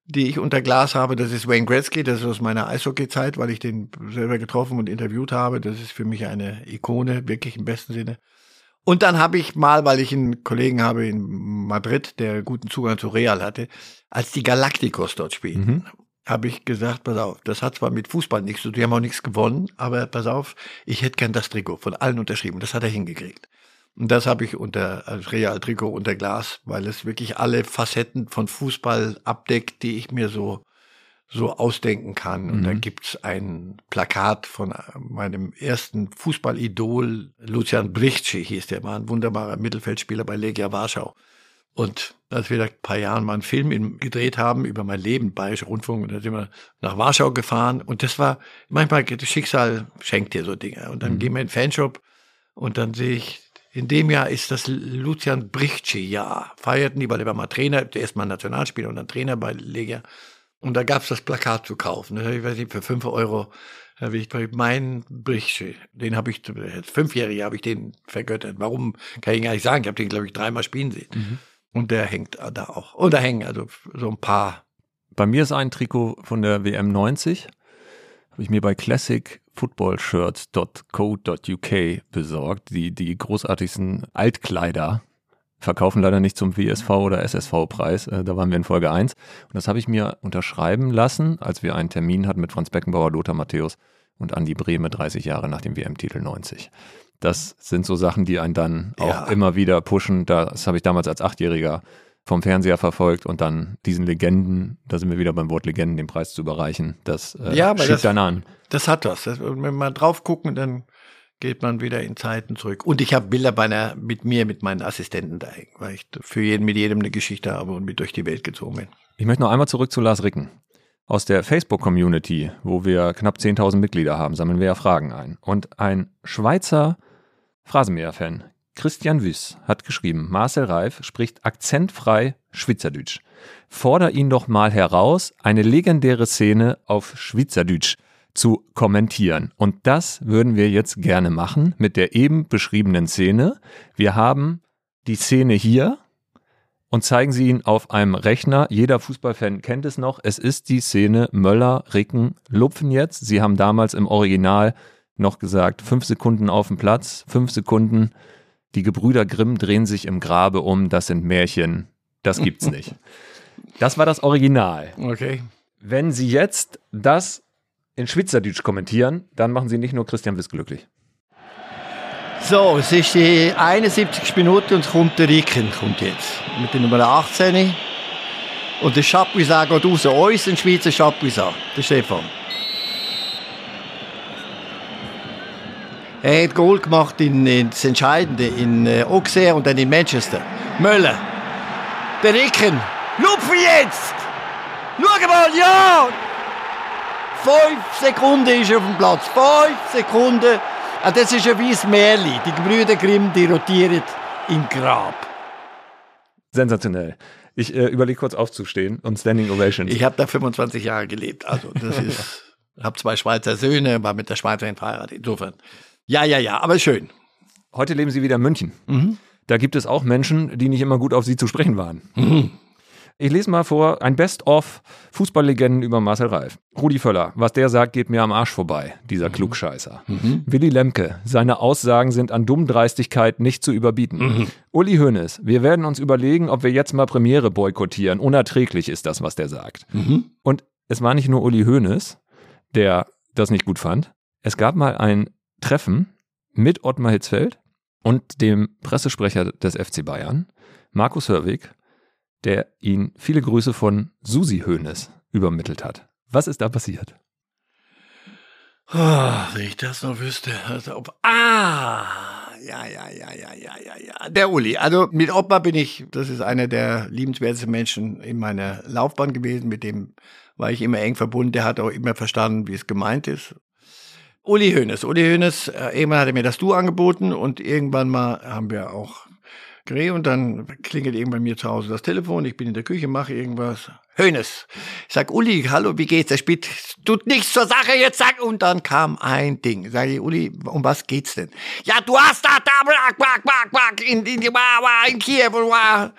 die ich unter Glas habe. Das ist Wayne Gretzky, das ist aus meiner Eishockey-Zeit, weil ich den selber getroffen und interviewt habe. Das ist für mich eine Ikone, wirklich im besten Sinne. Und dann habe ich mal, weil ich einen Kollegen habe in Madrid, der guten Zugang zu Real hatte, als die Galacticos dort spielten, Mhm. Habe ich gesagt, pass auf, das hat zwar mit Fußball nichts zu tun, die haben auch nichts gewonnen, aber pass auf, ich hätte gern das Trikot von allen unterschrieben. Das hat er hingekriegt. Und das habe ich unter als Real-Trikot unter Glas, weil es wirklich alle Facetten von Fußball abdeckt, die ich mir so so ausdenken kann. Und da Mhm. gibt's ein Plakat von äh, meinem ersten Fußballidol, Lucian Bricci hieß der, war ein wunderbarer Mittelfeldspieler bei Legia Warschau. Und als wir da ein paar Jahren mal einen Film gedreht haben über mein Leben, Bayerische Rundfunk, und da sind wir nach Warschau gefahren. Und das war, manchmal das Schicksal schenkt dir so Dinge. Und dann Mhm. gehen wir in den Fanshop und dann sehe ich, in dem Jahr ist das Lucian Bricci-Jahr. Feierten die, weil der war mal Trainer, erst mal Nationalspieler und dann Trainer bei Legia. Und da gab's das Plakat zu kaufen. Ich weiß nicht, für fünf Euro habe ich mein Bricci, den habe ich, Fünfjährige habe ich den vergöttert. Warum, kann ich gar nicht sagen. Ich habe den, glaube ich, dreimal spielen sehen. Und der hängt da auch. Und da hängen also so ein paar. Bei mir ist ein Trikot von der WM 90. Habe ich mir bei classicfootballshirts.co.uk besorgt. Die, die großartigsten Altkleider verkaufen leider nicht zum WSV oder SSV-Preis. Äh, Da waren wir in Folge 1. Und das habe ich mir unterschreiben lassen, als wir einen Termin hatten mit Franz Beckenbauer, Lothar Matthäus und Andi Brehme 30 Jahre nach dem WM-Titel 90. Das sind so Sachen, die einen dann auch Ja. immer wieder pushen. Das habe ich damals als Achtjähriger vom Fernseher verfolgt und dann diesen Legenden, da sind wir wieder beim Wort Legenden, den Preis zu überreichen, das äh, Ja, schiebt das- dann an. Das hat was. Das, wenn wir mal drauf gucken, dann geht man wieder in Zeiten zurück. Und ich habe Bilder bei einer, mit mir, mit meinen Assistenten da hängen, weil ich für jeden, mit jedem eine Geschichte habe und mit durch die Welt gezogen bin. Ich möchte noch einmal zurück zu Lars Ricken. Aus der Facebook-Community, wo wir knapp 10.000 Mitglieder haben, sammeln wir ja Fragen ein. Und ein Schweizer Phrasenmäher-Fan, Christian Wyss, hat geschrieben, Marcel Reif spricht akzentfrei Schweizerdeutsch. Forder ihn doch mal heraus, eine legendäre Szene auf Schweizerdeutsch zu kommentieren. Und das würden wir jetzt gerne machen mit der eben beschriebenen Szene. Wir haben die Szene hier und zeigen sie ihn auf einem Rechner. Jeder Fußballfan kennt es noch. Es ist die Szene Möller, Ricken, Lupfen jetzt. Sie haben damals im Original noch gesagt, fünf Sekunden auf dem Platz, fünf Sekunden. Die Gebrüder Grimm drehen sich im Grabe um. Das sind Märchen. Das gibt's nicht. Das war das Original. Okay. Wenn Sie jetzt das in Schweizerdeutsch kommentieren, dann machen Sie nicht nur Christian Wiss glücklich. So, es ist die 71. Minute und es kommt der Ricken, kommt jetzt. Mit der Nummer 18. Und der Chapuisat geht raus. Uns ein Schweizer Chapuisat. Der Stefan. Er hat Goal gemacht in, in das Entscheidende in äh, Auxerre und dann in Manchester. Möller. Der Ricken. Lupfen jetzt! Schau mal, ja! Fünf Sekunden ist er auf dem Platz. Fünf Sekunden. Ah, das ist ein weißes Märchen. Die Gebrüder Grimm, die rotieren im Grab. Sensationell. Ich äh, überlege kurz aufzustehen und Standing Ovations. Ich habe da 25 Jahre gelebt. Also das ist, habe zwei Schweizer Söhne, war mit der Schweizerin verheiratet. Insofern. Ja, ja, ja, aber schön. Heute leben Sie wieder in München. Mhm. Da gibt es auch Menschen, die nicht immer gut auf Sie zu sprechen waren. Mhm. Ich lese mal vor, ein Best-of Fußballlegenden über Marcel Reif. Rudi Völler, was der sagt, geht mir am Arsch vorbei, dieser Klugscheißer. Mhm. Willy Lemke, seine Aussagen sind an Dummdreistigkeit nicht zu überbieten. Mhm. Uli Hoeneß, wir werden uns überlegen, ob wir jetzt mal Premiere boykottieren. Unerträglich ist das, was der sagt. Mhm. Und es war nicht nur Uli Hoeneß, der das nicht gut fand. Es gab mal ein Treffen mit Ottmar Hitzfeld und dem Pressesprecher des FC Bayern, Markus Hörwig, der ihn viele Grüße von Susi Hoeneß übermittelt hat. Was ist da passiert? Oh, wenn ich das noch wüsste. Also, ob, ah, ja, ja, ja, ja, ja, ja, ja. Der Uli. Also mit Opa bin ich, das ist einer der liebenswertesten Menschen in meiner Laufbahn gewesen. Mit dem war ich immer eng verbunden. Der hat auch immer verstanden, wie es gemeint ist. Uli Hoeneß. Uli Hoeneß, äh, irgendwann hat er mir das Du angeboten und irgendwann mal haben wir auch geredet und dann klingelt irgendwann bei mir zu Hause das Telefon. Ich bin in der Küche, mache irgendwas. Hoeneß. Ich sag, Uli, hallo, wie geht's? Der spielt, tut nichts zur Sache, jetzt sag. Und dann kam ein Ding. Sag ich, Uli, um was geht's denn? Ja, du hast da, da, back, back, back, back, in, in, in, in Kiew, war.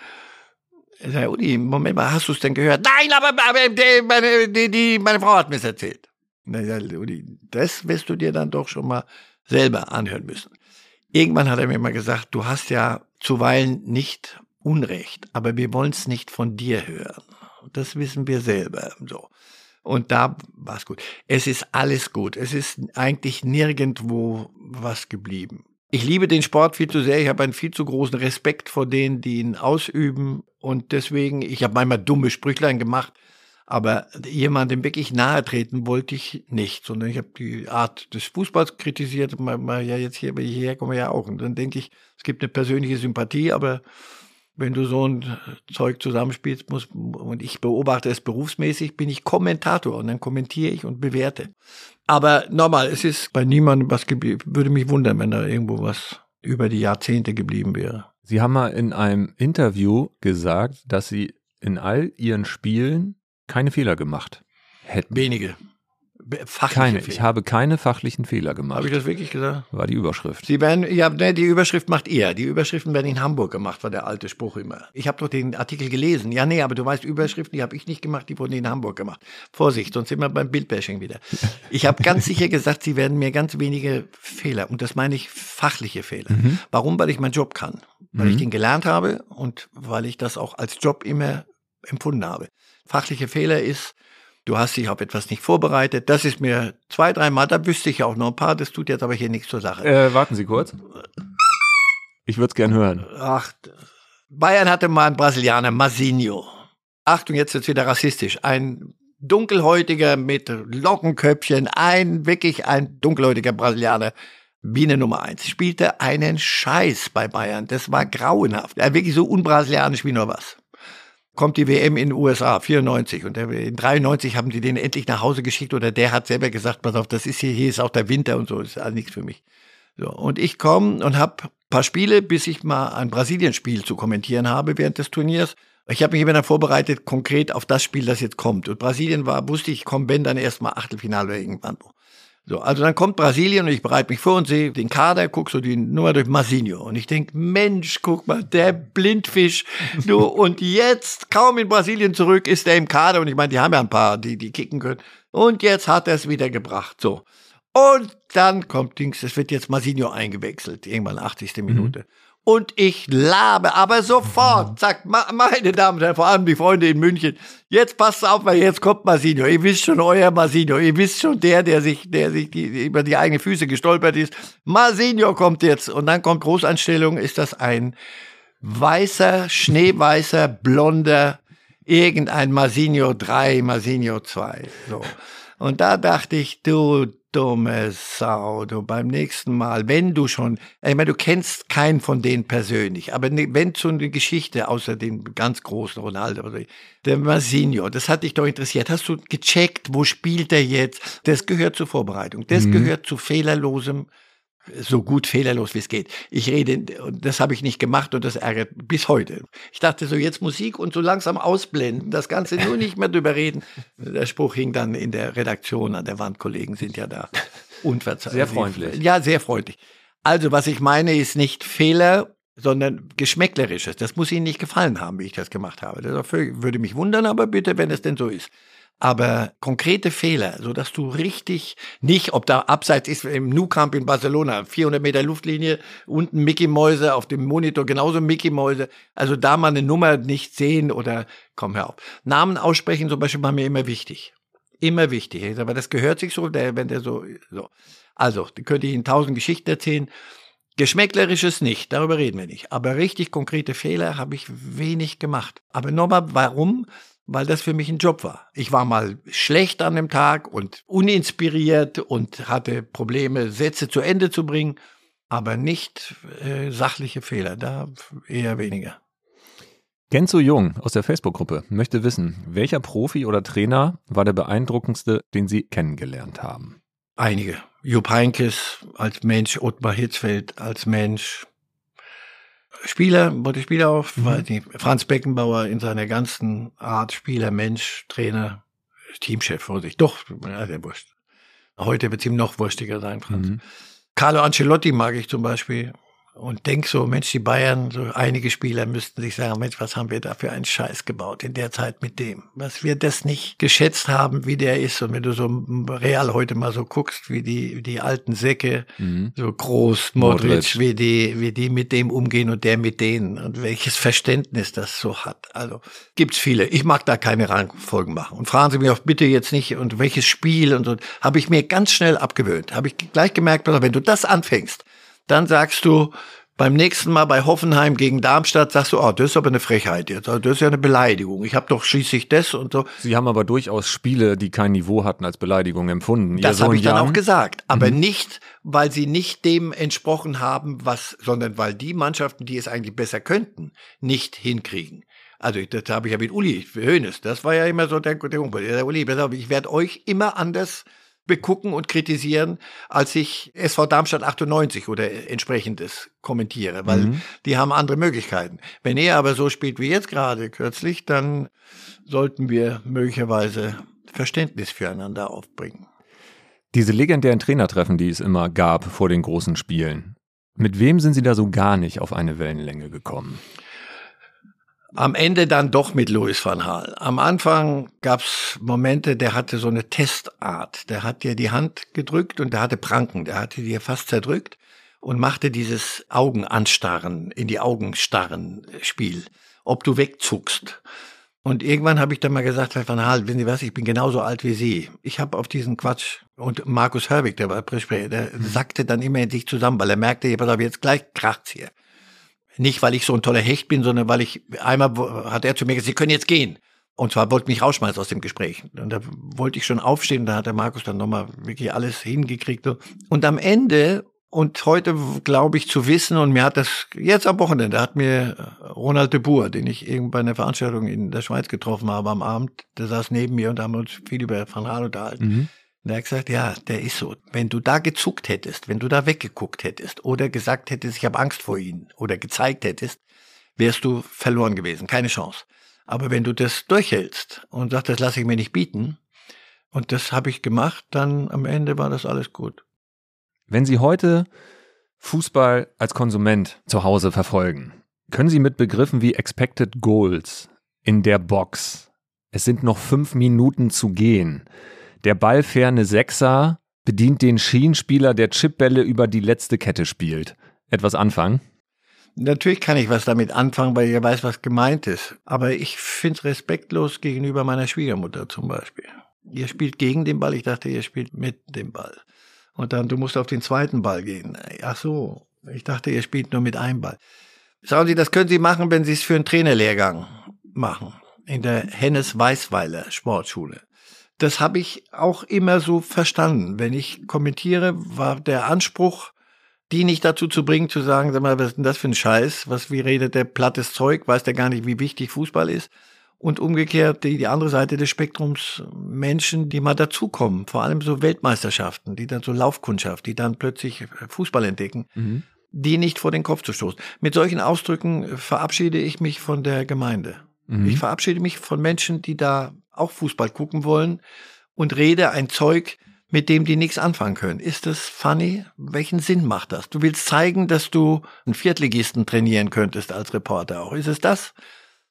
Ich sag, Uli, Moment mal, hast du es denn gehört? Nein, aber, aber die, meine, die, die, meine Frau hat mir's erzählt. Na ja, Uli, das wirst du dir dann doch schon mal selber anhören müssen. Irgendwann hat er mir mal gesagt, du hast ja zuweilen nicht Unrecht, aber wir wollen es nicht von dir hören. Das wissen wir selber. So. Und da war es gut. Es ist alles gut. Es ist eigentlich nirgendwo was geblieben. Ich liebe den Sport viel zu sehr. Ich habe einen viel zu großen Respekt vor denen, die ihn ausüben. Und deswegen, ich habe manchmal dumme Sprüchlein gemacht, aber jemandem wirklich nahe treten wollte ich nicht, sondern ich habe die Art des Fußballs kritisiert. Mal, mal ja jetzt hier, hierher kommen wir ja auch. Und dann denke ich, es gibt eine persönliche Sympathie, aber wenn du so ein Zeug zusammenspielst, muss, und ich beobachte es berufsmäßig, bin ich Kommentator und dann kommentiere ich und bewerte. Aber nochmal, es ist bei niemandem was geblieben. Würde mich wundern, wenn da irgendwo was über die Jahrzehnte geblieben wäre. Sie haben mal in einem Interview gesagt, dass Sie in all Ihren Spielen keine Fehler gemacht hätten. Wenige. Fachliche keine. Fehler. Ich habe keine fachlichen Fehler gemacht. Habe ich das wirklich gesagt? War die Überschrift. Sie werden, ja, ne, die Überschrift macht ihr. Die Überschriften werden in Hamburg gemacht, war der alte Spruch immer. Ich habe doch den Artikel gelesen. Ja, nee, aber du weißt, Überschriften, die habe ich nicht gemacht, die wurden in Hamburg gemacht. Vorsicht, sonst sind wir beim Bildbashing wieder. Ich habe ganz sicher gesagt, sie werden mir ganz wenige Fehler, und das meine ich fachliche Fehler. Mhm. Warum? Weil ich meinen Job kann. Weil mhm. ich den gelernt habe und weil ich das auch als Job immer empfunden habe. Fachliche Fehler ist, du hast dich auf etwas nicht vorbereitet. Das ist mir zwei, dreimal, da wüsste ich ja auch noch ein paar, das tut jetzt aber hier nichts zur Sache. Äh, warten Sie kurz. Ich würde es gern hören. Ach, Bayern hatte mal einen Brasilianer, Masinho. Achtung, jetzt wird's wieder rassistisch. Ein dunkelhäutiger mit Lockenköpfchen, ein wirklich ein dunkelhäutiger Brasilianer. Biene Nummer eins. Spielte einen Scheiß bei Bayern. Das war grauenhaft. Er wirklich so unbrasilianisch wie nur was kommt die WM in den USA, 94. Und in 93 haben die den endlich nach Hause geschickt oder der hat selber gesagt, pass auf, das ist hier, hier ist auch der Winter und so, ist alles nichts für mich. So, und ich komme und habe paar Spiele, bis ich mal ein Brasilien-Spiel zu kommentieren habe während des Turniers. Ich habe mich immer dann vorbereitet, konkret auf das Spiel, das jetzt kommt. Und Brasilien war, wusste ich, komm, wenn dann erstmal Achtelfinale irgendwann. So, also dann kommt Brasilien und ich bereite mich vor und sehe den Kader, guck so die Nummer durch Masinho und ich denk, Mensch, guck mal, der Blindfisch. Du, und jetzt, kaum in Brasilien zurück, ist er im Kader und ich meine, die haben ja ein paar, die, die kicken können. Und jetzt hat er es wieder gebracht, so. Und dann kommt Dings, es wird jetzt Masinho eingewechselt, irgendwann 80. Minute. Mhm und ich labe, aber sofort, zack, meine Damen und Herren, vor allem die Freunde in München, jetzt passt auf, weil jetzt kommt Masinho. Ihr wisst schon, euer Masinho. Ihr wisst schon, der, der sich, der sich die, über die eigenen Füße gestolpert ist. Masinho kommt jetzt. Und dann kommt Großanstellung, ist das ein weißer, schneeweißer, blonder, irgendein Masinho 3, Masinho 2. So. Und da dachte ich, du dumme Sau, du beim nächsten Mal, wenn du schon, ich meine, du kennst keinen von denen persönlich, aber ne, wenn so eine Geschichte, außer den ganz großen Ronaldo, oder der Masinho, das hat dich doch interessiert. Hast du gecheckt, wo spielt er jetzt? Das gehört zur Vorbereitung. Das mhm. gehört zu fehlerlosem so gut fehlerlos wie es geht. Ich rede, und das habe ich nicht gemacht und das ärgert bis heute. Ich dachte so, jetzt Musik und so langsam ausblenden, das Ganze nur nicht mehr drüber reden. Der Spruch hing dann in der Redaktion an der Wand, Kollegen sind ja da unverzeichnet. Sehr freundlich. Ja, sehr freundlich. Also, was ich meine, ist nicht Fehler, sondern Geschmäcklerisches. Das muss Ihnen nicht gefallen haben, wie ich das gemacht habe. Das würde mich wundern, aber bitte, wenn es denn so ist aber konkrete Fehler, so dass du richtig nicht, ob da abseits ist im Nou Camp in Barcelona, 400 Meter Luftlinie, unten Mickey Mäuse, auf dem Monitor genauso Mickey Mäuse, also da mal eine Nummer nicht sehen oder komm hör auf. Namen aussprechen zum Beispiel war mir immer wichtig. Immer wichtig. Aber das gehört sich so, der, wenn der so, so. Also, die könnte ich Ihnen tausend Geschichten erzählen. Geschmäcklerisches nicht, darüber reden wir nicht. Aber richtig konkrete Fehler habe ich wenig gemacht. Aber nochmal, warum? Weil das für mich ein Job war. Ich war mal schlecht an dem Tag und uninspiriert und hatte Probleme, Sätze zu Ende zu bringen, aber nicht äh, sachliche Fehler, da eher weniger. Genzo Jung aus der Facebook-Gruppe möchte wissen, welcher Profi oder Trainer war der beeindruckendste, den Sie kennengelernt haben? Einige. Jupp Heynckes als Mensch, Ottmar Hitzfeld als Mensch, Spieler, wollte Spieler auf, mhm. nicht, Franz Beckenbauer in seiner ganzen Art, Spieler, Mensch, Trainer, Teamchef, Vorsicht, doch, ja, der Wurscht. Heute wird es ihm noch wurstiger sein, Franz. Mhm. Carlo Ancelotti mag ich zum Beispiel und denk so, Mensch, die Bayern, so einige Spieler müssten sich sagen, Mensch, was haben wir da für einen Scheiß gebaut in der Zeit mit dem? Was wir das nicht geschätzt haben, wie der ist. Und wenn du so real heute mal so guckst, wie die, die alten Säcke, mhm. so groß, Modric, Modric, wie die, wie die mit dem umgehen und der mit denen und welches Verständnis das so hat. Also gibt's viele. Ich mag da keine Rangfolgen machen. Und fragen Sie mich auch bitte jetzt nicht, und welches Spiel und so, habe ich mir ganz schnell abgewöhnt. Habe ich gleich gemerkt, wenn du das anfängst, dann sagst du beim nächsten Mal bei Hoffenheim gegen Darmstadt, sagst du, oh, das ist aber eine Frechheit jetzt. Das ist ja eine Beleidigung. Ich habe doch schließlich das und so. Sie haben aber durchaus Spiele, die kein Niveau hatten, als Beleidigung empfunden. Das habe ich dann auch gesagt. Aber mhm. nicht, weil sie nicht dem entsprochen haben, was, sondern weil die Mannschaften, die es eigentlich besser könnten, nicht hinkriegen. Also das habe ich ja mit Uli Hoeneß. Das war ja immer so der, der, der Uli. Ich werde euch immer anders begucken und kritisieren, als ich SV Darmstadt 98 oder entsprechendes kommentiere, weil mhm. die haben andere Möglichkeiten. Wenn er aber so spielt wie jetzt gerade kürzlich, dann sollten wir möglicherweise Verständnis füreinander aufbringen. Diese legendären Trainertreffen, die es immer gab vor den großen Spielen, mit wem sind Sie da so gar nicht auf eine Wellenlänge gekommen? Am Ende dann doch mit Louis van Gaal. Am Anfang gab's Momente, der hatte so eine Testart. Der hat dir die Hand gedrückt und der hatte Pranken. Der hatte dir fast zerdrückt und machte dieses Augenanstarren, in die Augen starren Spiel. Ob du wegzuckst. Und irgendwann habe ich dann mal gesagt, Herr Van Gaal, wissen Sie was, ich bin genauso alt wie Sie. Ich habe auf diesen Quatsch und Markus Herbig, der war Pressprecher, der sackte dann immer in sich zusammen, weil er merkte, pass auf, jetzt gleich kracht's hier. Nicht, weil ich so ein toller Hecht bin, sondern weil ich, einmal hat er zu mir gesagt, Sie können jetzt gehen. Und zwar wollte mich rausschmeißen aus dem Gespräch. Und da wollte ich schon aufstehen, da hat der Markus dann nochmal wirklich alles hingekriegt. Und am Ende, und heute glaube ich zu wissen, und mir hat das jetzt am Wochenende, hat mir Ronald de Boer, den ich irgend bei einer Veranstaltung in der Schweiz getroffen habe am Abend, der saß neben mir und haben uns viel über Van Raal unterhalten. Mhm. Und er hat gesagt, ja, der ist so. Wenn du da gezuckt hättest, wenn du da weggeguckt hättest oder gesagt hättest, ich habe Angst vor ihnen oder gezeigt hättest, wärst du verloren gewesen. Keine Chance. Aber wenn du das durchhältst und sagst, das lasse ich mir nicht bieten, und das habe ich gemacht, dann am Ende war das alles gut. Wenn Sie heute Fußball als Konsument zu Hause verfolgen, können Sie mit Begriffen wie Expected Goals in der Box, es sind noch fünf Minuten zu gehen, der ballferne Sechser bedient den Schienenspieler, der Chipbälle über die letzte Kette spielt. Etwas anfangen? Natürlich kann ich was damit anfangen, weil ihr weiß, was gemeint ist. Aber ich finde es respektlos gegenüber meiner Schwiegermutter zum Beispiel. Ihr spielt gegen den Ball, ich dachte, ihr spielt mit dem Ball. Und dann, du musst auf den zweiten Ball gehen. Ach so, ich dachte, ihr spielt nur mit einem Ball. Schauen Sie, das können Sie machen, wenn Sie es für einen Trainerlehrgang machen. In der Hennes Weißweiler Sportschule das habe ich auch immer so verstanden. Wenn ich kommentiere, war der Anspruch, die nicht dazu zu bringen, zu sagen, sag mal, was ist denn das für ein Scheiß? Was, wie redet der plattes Zeug? Weiß der gar nicht, wie wichtig Fußball ist? Und umgekehrt die, die andere Seite des Spektrums Menschen, die mal dazukommen, vor allem so Weltmeisterschaften, die dann so Laufkundschaft, die dann plötzlich Fußball entdecken, mhm. die nicht vor den Kopf zu stoßen. Mit solchen Ausdrücken verabschiede ich mich von der Gemeinde. Mhm. Ich verabschiede mich von Menschen, die da auch Fußball gucken wollen und rede ein Zeug, mit dem die nichts anfangen können. Ist das funny? Welchen Sinn macht das? Du willst zeigen, dass du einen Viertligisten trainieren könntest als Reporter auch. Ist es das?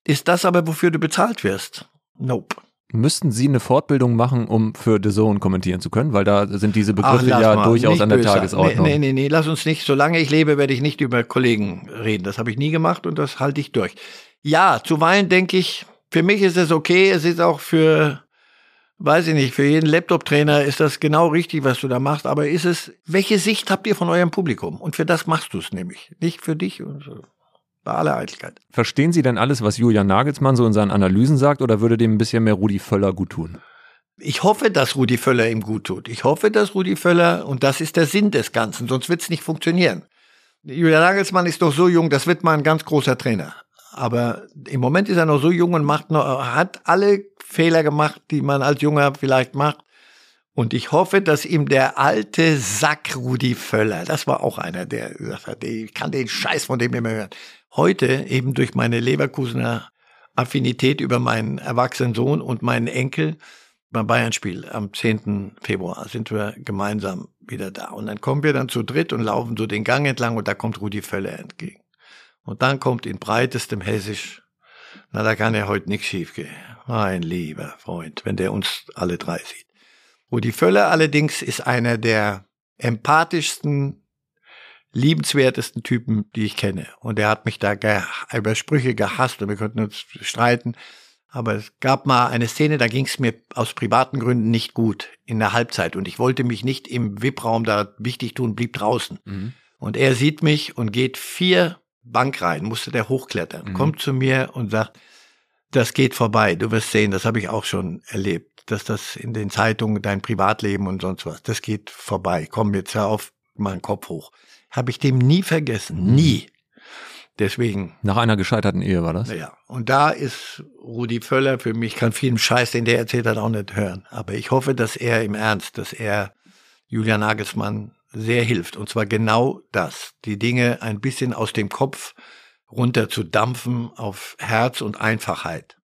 Ist das aber, wofür du bezahlt wirst? Nope. Müssten Sie eine Fortbildung machen, um für The Zone kommentieren zu können? Weil da sind diese Begriffe Ach, ja mal, durchaus an der böse. Tagesordnung. Nee, nee, nee, nee, lass uns nicht. Solange ich lebe, werde ich nicht über Kollegen reden. Das habe ich nie gemacht und das halte ich durch. Ja, zuweilen denke ich, für mich ist es okay. Es ist auch für, weiß ich nicht, für jeden Laptop-Trainer ist das genau richtig, was du da machst. Aber ist es, welche Sicht habt ihr von eurem Publikum? Und für das machst du es nämlich. Nicht für dich und so. Bei aller Eitelkeit. Verstehen Sie denn alles, was Julian Nagelsmann so in seinen Analysen sagt, oder würde dem ein bisschen mehr Rudi Völler gut tun? Ich hoffe, dass Rudi Völler ihm gut tut. Ich hoffe, dass Rudi Völler, und das ist der Sinn des Ganzen, sonst wird es nicht funktionieren. Julian Nagelsmann ist doch so jung, das wird mal ein ganz großer Trainer. Aber im Moment ist er noch so jung und macht noch, hat alle Fehler gemacht, die man als Junger vielleicht macht. Und ich hoffe, dass ihm der alte Sack Rudi Völler, das war auch einer, der gesagt hat, ich kann den Scheiß von dem nicht mehr hören. Heute eben durch meine Leverkusener Affinität über meinen erwachsenen Sohn und meinen Enkel beim Bayern-Spiel am 10. Februar sind wir gemeinsam wieder da. Und dann kommen wir dann zu dritt und laufen so den Gang entlang und da kommt Rudi Völler entgegen. Und dann kommt in breitestem Hessisch, na, da kann ja heute nichts schiefgehen. Mein lieber Freund, wenn der uns alle drei sieht. Rudi Völler allerdings ist einer der empathischsten, liebenswertesten Typen, die ich kenne. Und er hat mich da über Sprüche gehasst und wir konnten uns streiten. Aber es gab mal eine Szene, da ging es mir aus privaten Gründen nicht gut in der Halbzeit und ich wollte mich nicht im VIP-Raum da wichtig tun, blieb draußen. Mhm. Und er sieht mich und geht vier Bankreihen, musste der hochklettern, mhm. kommt zu mir und sagt, das geht vorbei, du wirst sehen, das habe ich auch schon erlebt, dass das in den Zeitungen, dein Privatleben und sonst was, das geht vorbei. Komm jetzt hör auf, mal den Kopf hoch. Habe ich dem nie vergessen, nie. Deswegen. Nach einer gescheiterten Ehe war das? Ja. Und da ist Rudi Völler für mich, kann vielen Scheiß, den der erzählt hat, auch nicht hören. Aber ich hoffe, dass er im Ernst, dass er Julian Nagelsmann sehr hilft. Und zwar genau das. Die Dinge ein bisschen aus dem Kopf runter zu dampfen auf Herz und Einfachheit.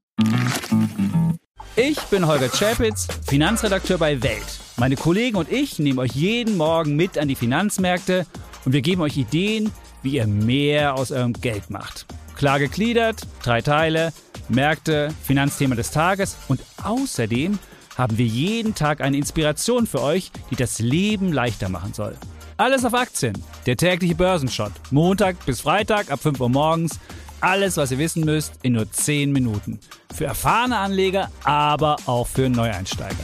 Ich bin Holger Czapitz, Finanzredakteur bei Welt. Meine Kollegen und ich nehmen euch jeden Morgen mit an die Finanzmärkte und wir geben euch Ideen, wie ihr mehr aus eurem Geld macht. Klar gegliedert, drei Teile, Märkte, Finanzthema des Tages und außerdem haben wir jeden Tag eine Inspiration für euch, die das Leben leichter machen soll. Alles auf Aktien, der tägliche Börsenshot, Montag bis Freitag ab 5 Uhr morgens. Alles, was ihr wissen müsst, in nur 10 Minuten. Für erfahrene Anleger, aber auch für Neueinsteiger.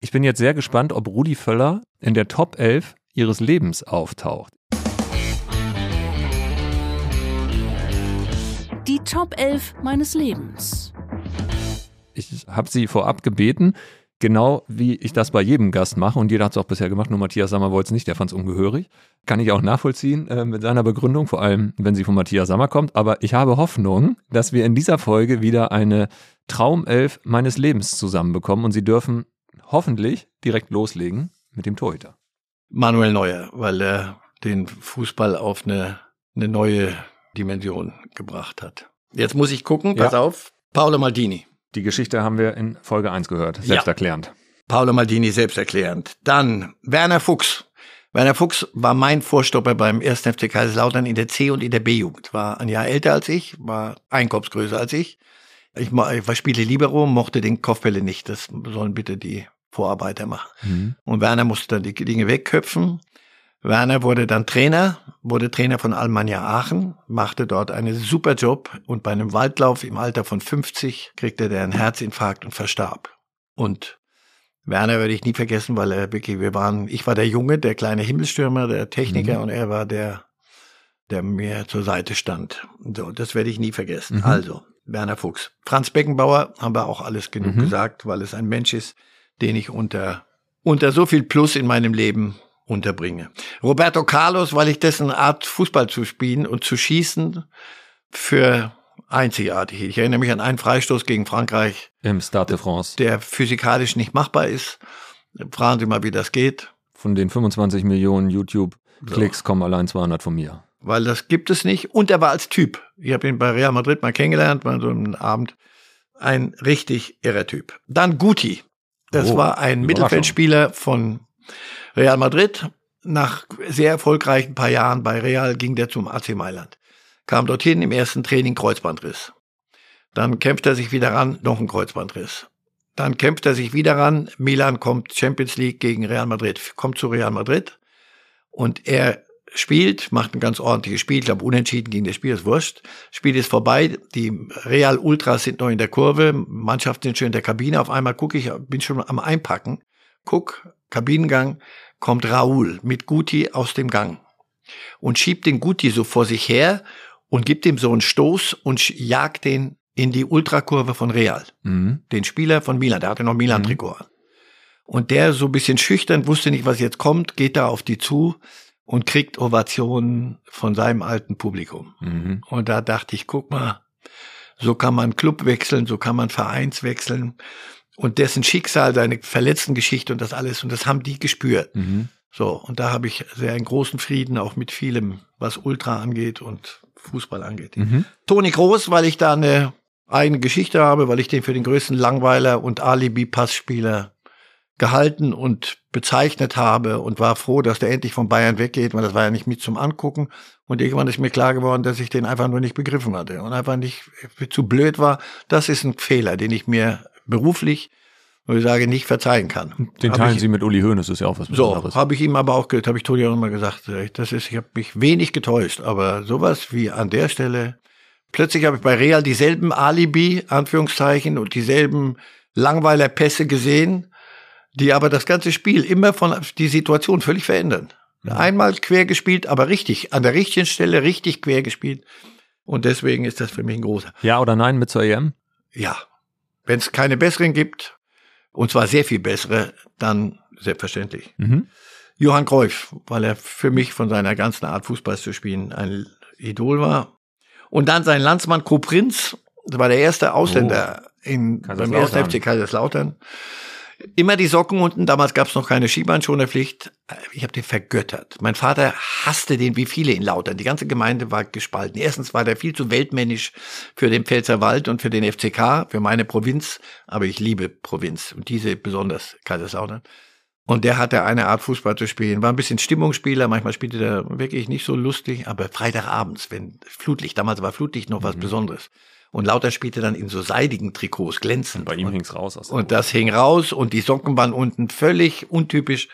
Ich bin jetzt sehr gespannt, ob Rudi Völler in der Top 11 ihres Lebens auftaucht. Die Top 11 meines Lebens. Ich habe sie vorab gebeten, genau wie ich das bei jedem Gast mache und jeder hat es auch bisher gemacht, nur Matthias Sammer wollte es nicht, der fand es ungehörig. Kann ich auch nachvollziehen äh, mit seiner Begründung, vor allem wenn sie von Matthias Sammer kommt. Aber ich habe Hoffnung, dass wir in dieser Folge wieder eine Traumelf meines Lebens zusammenbekommen und sie dürfen hoffentlich direkt loslegen mit dem Torhüter. Manuel Neuer, weil er den Fußball auf eine, eine neue Dimension gebracht hat. Jetzt muss ich gucken, pass ja. auf. Paolo Maldini. Die Geschichte haben wir in Folge 1 gehört, selbsterklärend. Ja. Paolo Maldini selbsterklärend. Dann Werner Fuchs. Werner Fuchs war mein Vorstopper beim 1. FC Kaiserslautern in der C- und in der B-Jugend. War ein Jahr älter als ich, war Einkorbsgrößer als ich. Ich, ich spiele Libero, mochte den Kopfbälle nicht. Das sollen bitte die Vorarbeiter machen. Mhm. Und Werner musste dann die Dinge wegköpfen. Werner wurde dann Trainer, wurde Trainer von Alemannia Aachen, machte dort einen super Job und bei einem Waldlauf im Alter von 50 kriegte der einen Herzinfarkt und verstarb. Und Werner werde ich nie vergessen, weil er wirklich, wir waren, ich war der Junge, der kleine Himmelsstürmer, der Techniker mhm. und er war der, der mir zur Seite stand. So, das werde ich nie vergessen. Mhm. Also, Werner Fuchs. Franz Beckenbauer haben wir auch alles genug mhm. gesagt, weil es ein Mensch ist, den ich unter, unter so viel Plus in meinem Leben unterbringe. Roberto Carlos, weil ich dessen Art Fußball zu spielen und zu schießen für einzigartig. Ich erinnere mich an einen Freistoß gegen Frankreich. Im Stade de France. Der physikalisch nicht machbar ist. Fragen Sie mal, wie das geht. Von den 25 Millionen YouTube-Klicks so. kommen allein 200 von mir. Weil das gibt es nicht. Und er war als Typ. Ich habe ihn bei Real Madrid mal kennengelernt, mal so einen Abend. Ein richtig irrer Typ. Dann Guti. Das oh, war ein Mittelfeldspieler von Real Madrid. Nach sehr erfolgreichen paar Jahren bei Real ging der zum AC Mailand. Kam dorthin im ersten Training Kreuzbandriss. Dann kämpft er sich wieder ran, noch ein Kreuzbandriss. Dann kämpft er sich wieder ran. Milan kommt Champions League gegen Real Madrid, kommt zu Real Madrid. Und er spielt, macht ein ganz ordentliches Spiel, ich glaube unentschieden gegen das Spiel, ist wurscht. Spiel ist vorbei, die Real Ultras sind noch in der Kurve, Mannschaften sind schon in der Kabine, auf einmal gucke ich, bin schon am Einpacken, guck, Kabinengang, kommt Raoul mit Guti aus dem Gang und schiebt den Guti so vor sich her und gibt ihm so einen Stoß und jagt den in die Ultrakurve von Real. Mhm. Den Spieler von Milan, der hatte noch Milan-Trikot mhm. an. Und der so ein bisschen schüchtern, wusste nicht, was jetzt kommt, geht da auf die zu und kriegt Ovationen von seinem alten Publikum. Mhm. Und da dachte ich, guck mal, so kann man Club wechseln, so kann man Vereins wechseln und dessen Schicksal, seine verletzten Geschichte und das alles und das haben die gespürt. Mhm. So, und da habe ich sehr einen großen Frieden, auch mit vielem, was Ultra angeht und Fußball angeht. Mhm. Toni Groß, weil ich da eine eigene Geschichte habe, weil ich den für den größten Langweiler und Alibi-Passspieler gehalten und bezeichnet habe und war froh, dass der endlich von Bayern weggeht, weil das war ja nicht mit zum Angucken. Und irgendwann ist mir klar geworden, dass ich den einfach nur nicht begriffen hatte und einfach nicht zu blöd war. Das ist ein Fehler, den ich mir beruflich, wo ich sage, nicht verzeihen kann. Den Hab teilen ich, Sie mit Uli Hoeneß, ist ja auch was Besonderes. So, habe ich ihm aber auch, habe ich Toni auch immer gesagt, äh, das ist, ich habe mich wenig getäuscht, aber sowas wie an der Stelle, plötzlich habe ich bei Real dieselben Alibi, Anführungszeichen, und dieselben Langweiler-Pässe gesehen, die aber das ganze Spiel immer von die Situation völlig verändern. Einmal quer gespielt, aber richtig, an der richtigen Stelle richtig quer gespielt. Und deswegen ist das für mich ein großer. Ja oder nein mit zur EM? Ja. Wenn es keine besseren gibt, und zwar sehr viel bessere, dann selbstverständlich. Mhm. Johann Cruyff, weil er für mich von seiner ganzen Art Fußball zu spielen ein Idol war. Und dann sein Landsmann Koprinz, war der erste Ausländer Oh. in, beim ersten FC Kaiserslautern. Immer die Socken unten, damals gab es noch keine Skibahnschonerpflicht. Ich habe den vergöttert. Mein Vater hasste den wie viele in Lautern. Die ganze Gemeinde war gespalten. Erstens war der viel zu weltmännisch für den Pfälzerwald und für den FCK, für meine Provinz. Aber ich liebe Provinz und diese besonders Kaiserslautern. Und der hatte eine Art Fußball zu spielen. War ein bisschen Stimmungsspieler, manchmal spielte der wirklich nicht so lustig, aber Freitagabends, wenn Flutlicht, damals war Flutlicht noch was Besonderes. Und Lauter spielte dann in so seidigen Trikots, glänzend. Bei ihm hing's raus aus der Und das hing raus und die Socken waren unten völlig untypisch.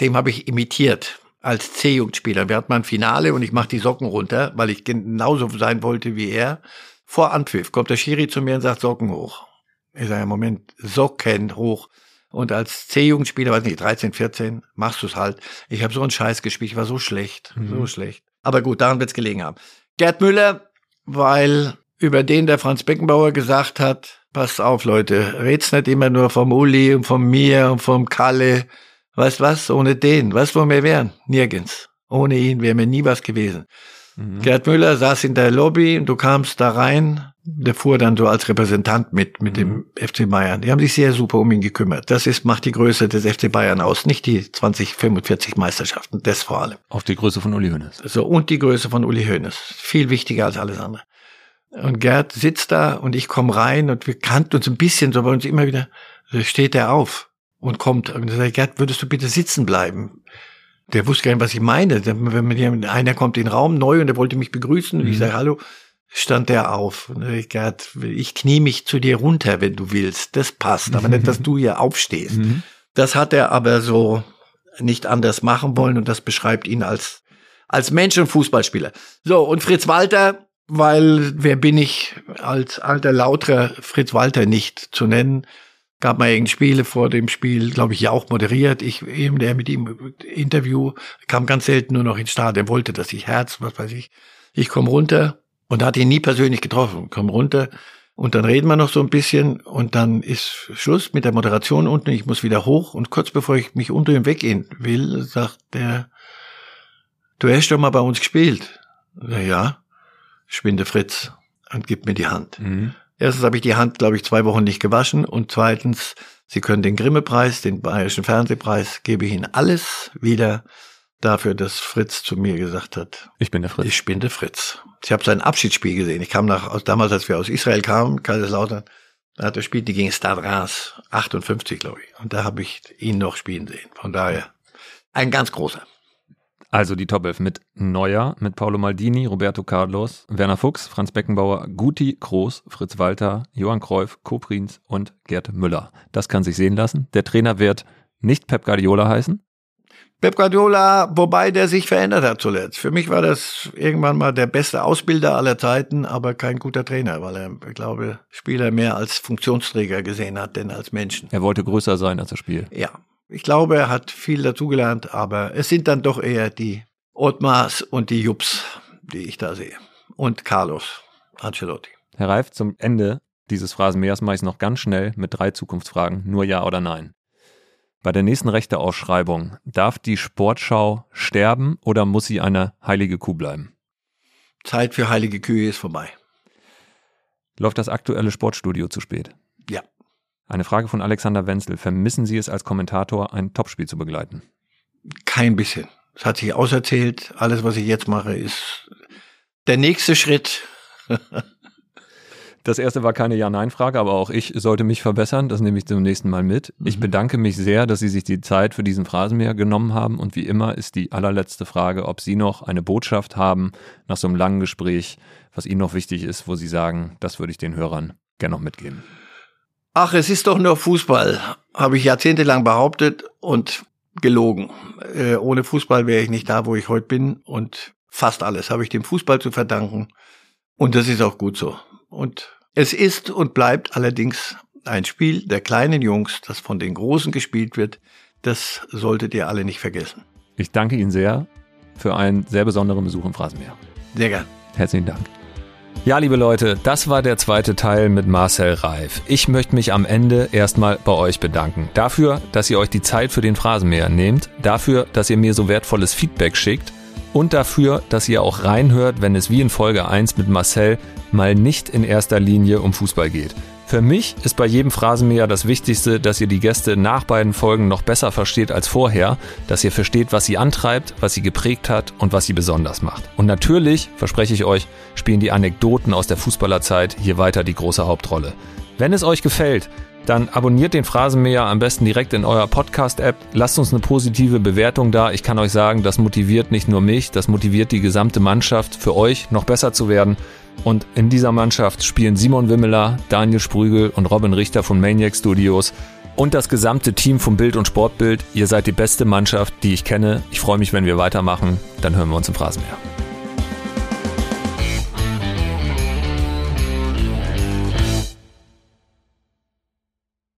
Dem habe ich imitiert als C-Jugendspieler. Wir hatten mal ein Finale und ich mache die Socken runter, weil ich genauso sein wollte wie er. Vor Anpfiff kommt der Schiri zu mir und sagt Socken hoch. Ich sage, Moment, Socken hoch. Und als C-Jugendspieler, weiß nicht, 13, 14, machst du's halt. Ich habe so einen Scheiß gespielt, ich war so schlecht, so schlecht. Aber gut, daran wird's gelegen haben. Gerd Müller, weil über den der Franz Beckenbauer gesagt hat, passt auf Leute, red's nicht immer nur vom Uli und von mir und vom Kalle. Weißt was, ohne den, weißt wo wir wären? Nirgends. Ohne ihn wäre mir nie was gewesen. Gerd Müller saß in der Lobby und du kamst da rein. Der fuhr dann so als Repräsentant mit, mit dem FC Bayern. Die haben sich sehr super um ihn gekümmert. Das ist, macht die Größe des FC Bayern aus. Nicht die 20, 45 Meisterschaften. Das vor allem. Auf die Größe von Uli Hoeneß. So, und die Größe von Uli Hoeneß. Viel wichtiger als alles andere. Und Gerd sitzt da und ich komme rein und wir kannten uns ein bisschen, so aber uns immer wieder, so steht er auf und kommt. Und ich sage, Gerd, würdest du bitte sitzen bleiben? Der wusste gar nicht, was ich meine. Wenn jemand- einer kommt in den Raum neu und der wollte mich begrüßen und ich sage, hallo, stand der auf. Und ich, Gerd, ich knie mich zu dir runter, wenn du willst. Das passt, aber nicht, dass du hier aufstehst. Das hat er aber so nicht anders machen wollen und das beschreibt ihn als, als Mensch und Fußballspieler. So, und Fritz Walter, weil wer bin ich als alter Lauterer Fritz Walter nicht zu nennen? Gab mal irgendein Spiele vor dem Spiel, glaube ich, ja auch moderiert. Ich eben der mit ihm Interview kam ganz selten nur noch ins Stadion, wollte, dass ich Herz, was weiß ich. Ich komme runter und hatte ihn nie persönlich getroffen. Komm runter und dann reden wir noch so ein bisschen und dann ist Schluss mit der Moderation unten. Ich muss wieder hoch und kurz bevor ich mich umdrehen weggehen will, sagt der, du hast doch mal bei uns gespielt. Sag, Ja, Spinde Fritz und gib mir die Hand. Erstens habe ich die Hand, glaube ich, zwei Wochen nicht gewaschen und zweitens, Sie können den Grimme-Preis, den Bayerischen Fernsehpreis, gebe ich Ihnen alles wieder dafür, dass Fritz zu mir gesagt hat, Ich bin der Fritz. ich bin der Fritz. Ich habe sein Abschiedsspiel gesehen. Ich kam nach, aus, damals, als wir aus Israel kamen, Kaiserslautern, da hat er gespielt, die gegen Stade Reims, 58, glaube ich. Und da habe ich ihn noch spielen sehen. Von daher, ein ganz großer. Also die Top 11 mit Neuer, mit Paolo Maldini, Roberto Carlos, Werner Fuchs, Franz Beckenbauer, Guti, Groß, Fritz Walter, Johann Cruyff, Koprins und Gerd Müller. Das kann sich sehen lassen. Der Trainer wird nicht Pep Guardiola heißen. Pep Guardiola, wobei der sich verändert hat zuletzt. Für mich war das irgendwann mal der beste Ausbilder aller Zeiten, aber kein guter Trainer, weil er, ich glaube, Spieler mehr als Funktionsträger gesehen hat, denn als Menschen. Er wollte größer sein als das Spiel. Ja, ich glaube, er hat viel dazugelernt, aber es sind dann doch eher die Ottmars und die Jups, die ich da sehe. Und Carlos Ancelotti. Herr Reif, zum Ende dieses Phrasenmähers mache ich es noch ganz schnell mit drei Zukunftsfragen, nur Ja oder Nein. Bei der nächsten Rechteausschreibung, darf die Sportschau sterben oder muss sie eine heilige Kuh bleiben? Zeit für heilige Kühe ist vorbei. Läuft das aktuelle Sportstudio zu spät? Eine Frage von Alexander Wenzel. Vermissen Sie es als Kommentator, ein Topspiel zu begleiten? Kein bisschen. Es hat sich auserzählt. Alles, was ich jetzt mache, ist der nächste Schritt. Das erste war keine Ja-Nein-Frage, aber auch ich sollte mich verbessern. Das nehme ich zum nächsten Mal mit. Ich Mhm. bedanke mich sehr, dass Sie sich die Zeit für diesen Phrasenmäher genommen haben. Und wie immer ist die allerletzte Frage, ob Sie noch eine Botschaft haben nach so einem langen Gespräch, was Ihnen noch wichtig ist, wo Sie sagen, das würde ich den Hörern gerne noch mitgeben. Ach, es ist doch nur Fußball, habe ich jahrzehntelang behauptet und gelogen. Äh, ohne Fußball wäre ich nicht da, wo ich heute bin und fast alles habe ich dem Fußball zu verdanken. Und das ist auch gut so. Und es ist und bleibt allerdings ein Spiel der kleinen Jungs, das von den Großen gespielt wird. Das solltet ihr alle nicht vergessen. Ich danke Ihnen sehr für einen sehr besonderen Besuch im Phrasenmäher. Sehr gern. Herzlichen Dank. Ja, liebe Leute, das war der zweite Teil mit Marcel Reif. Ich möchte mich am Ende erstmal bei euch bedanken. Dafür, dass ihr euch die Zeit für den Phrasenmäher nehmt, dafür, dass ihr mir so wertvolles Feedback schickt und dafür, dass ihr auch reinhört, wenn es wie in Folge 1 mit Marcel mal nicht in erster Linie um Fußball geht. Für mich ist bei jedem Phrasenmäher das Wichtigste, dass ihr die Gäste nach beiden Folgen noch besser versteht als vorher, dass ihr versteht, was sie antreibt, was sie geprägt hat und was sie besonders macht. Und natürlich, verspreche ich euch, spielen die Anekdoten aus der Fußballerzeit hier weiter die große Hauptrolle. Wenn es euch gefällt, dann abonniert den Phrasenmäher am besten direkt in eurer Podcast-App. Lasst uns eine positive Bewertung da. Ich kann euch sagen, das motiviert nicht nur mich, das motiviert die gesamte Mannschaft, für euch noch besser zu werden. Und in dieser Mannschaft spielen Simon Wimmeler, Daniel Sprügel und Robin Richter von Maniac Studios und das gesamte Team vom Bild und Sportbild. Ihr seid die beste Mannschaft, die ich kenne. Ich freue mich, wenn wir weitermachen. Dann hören wir uns im Phrasenmäher.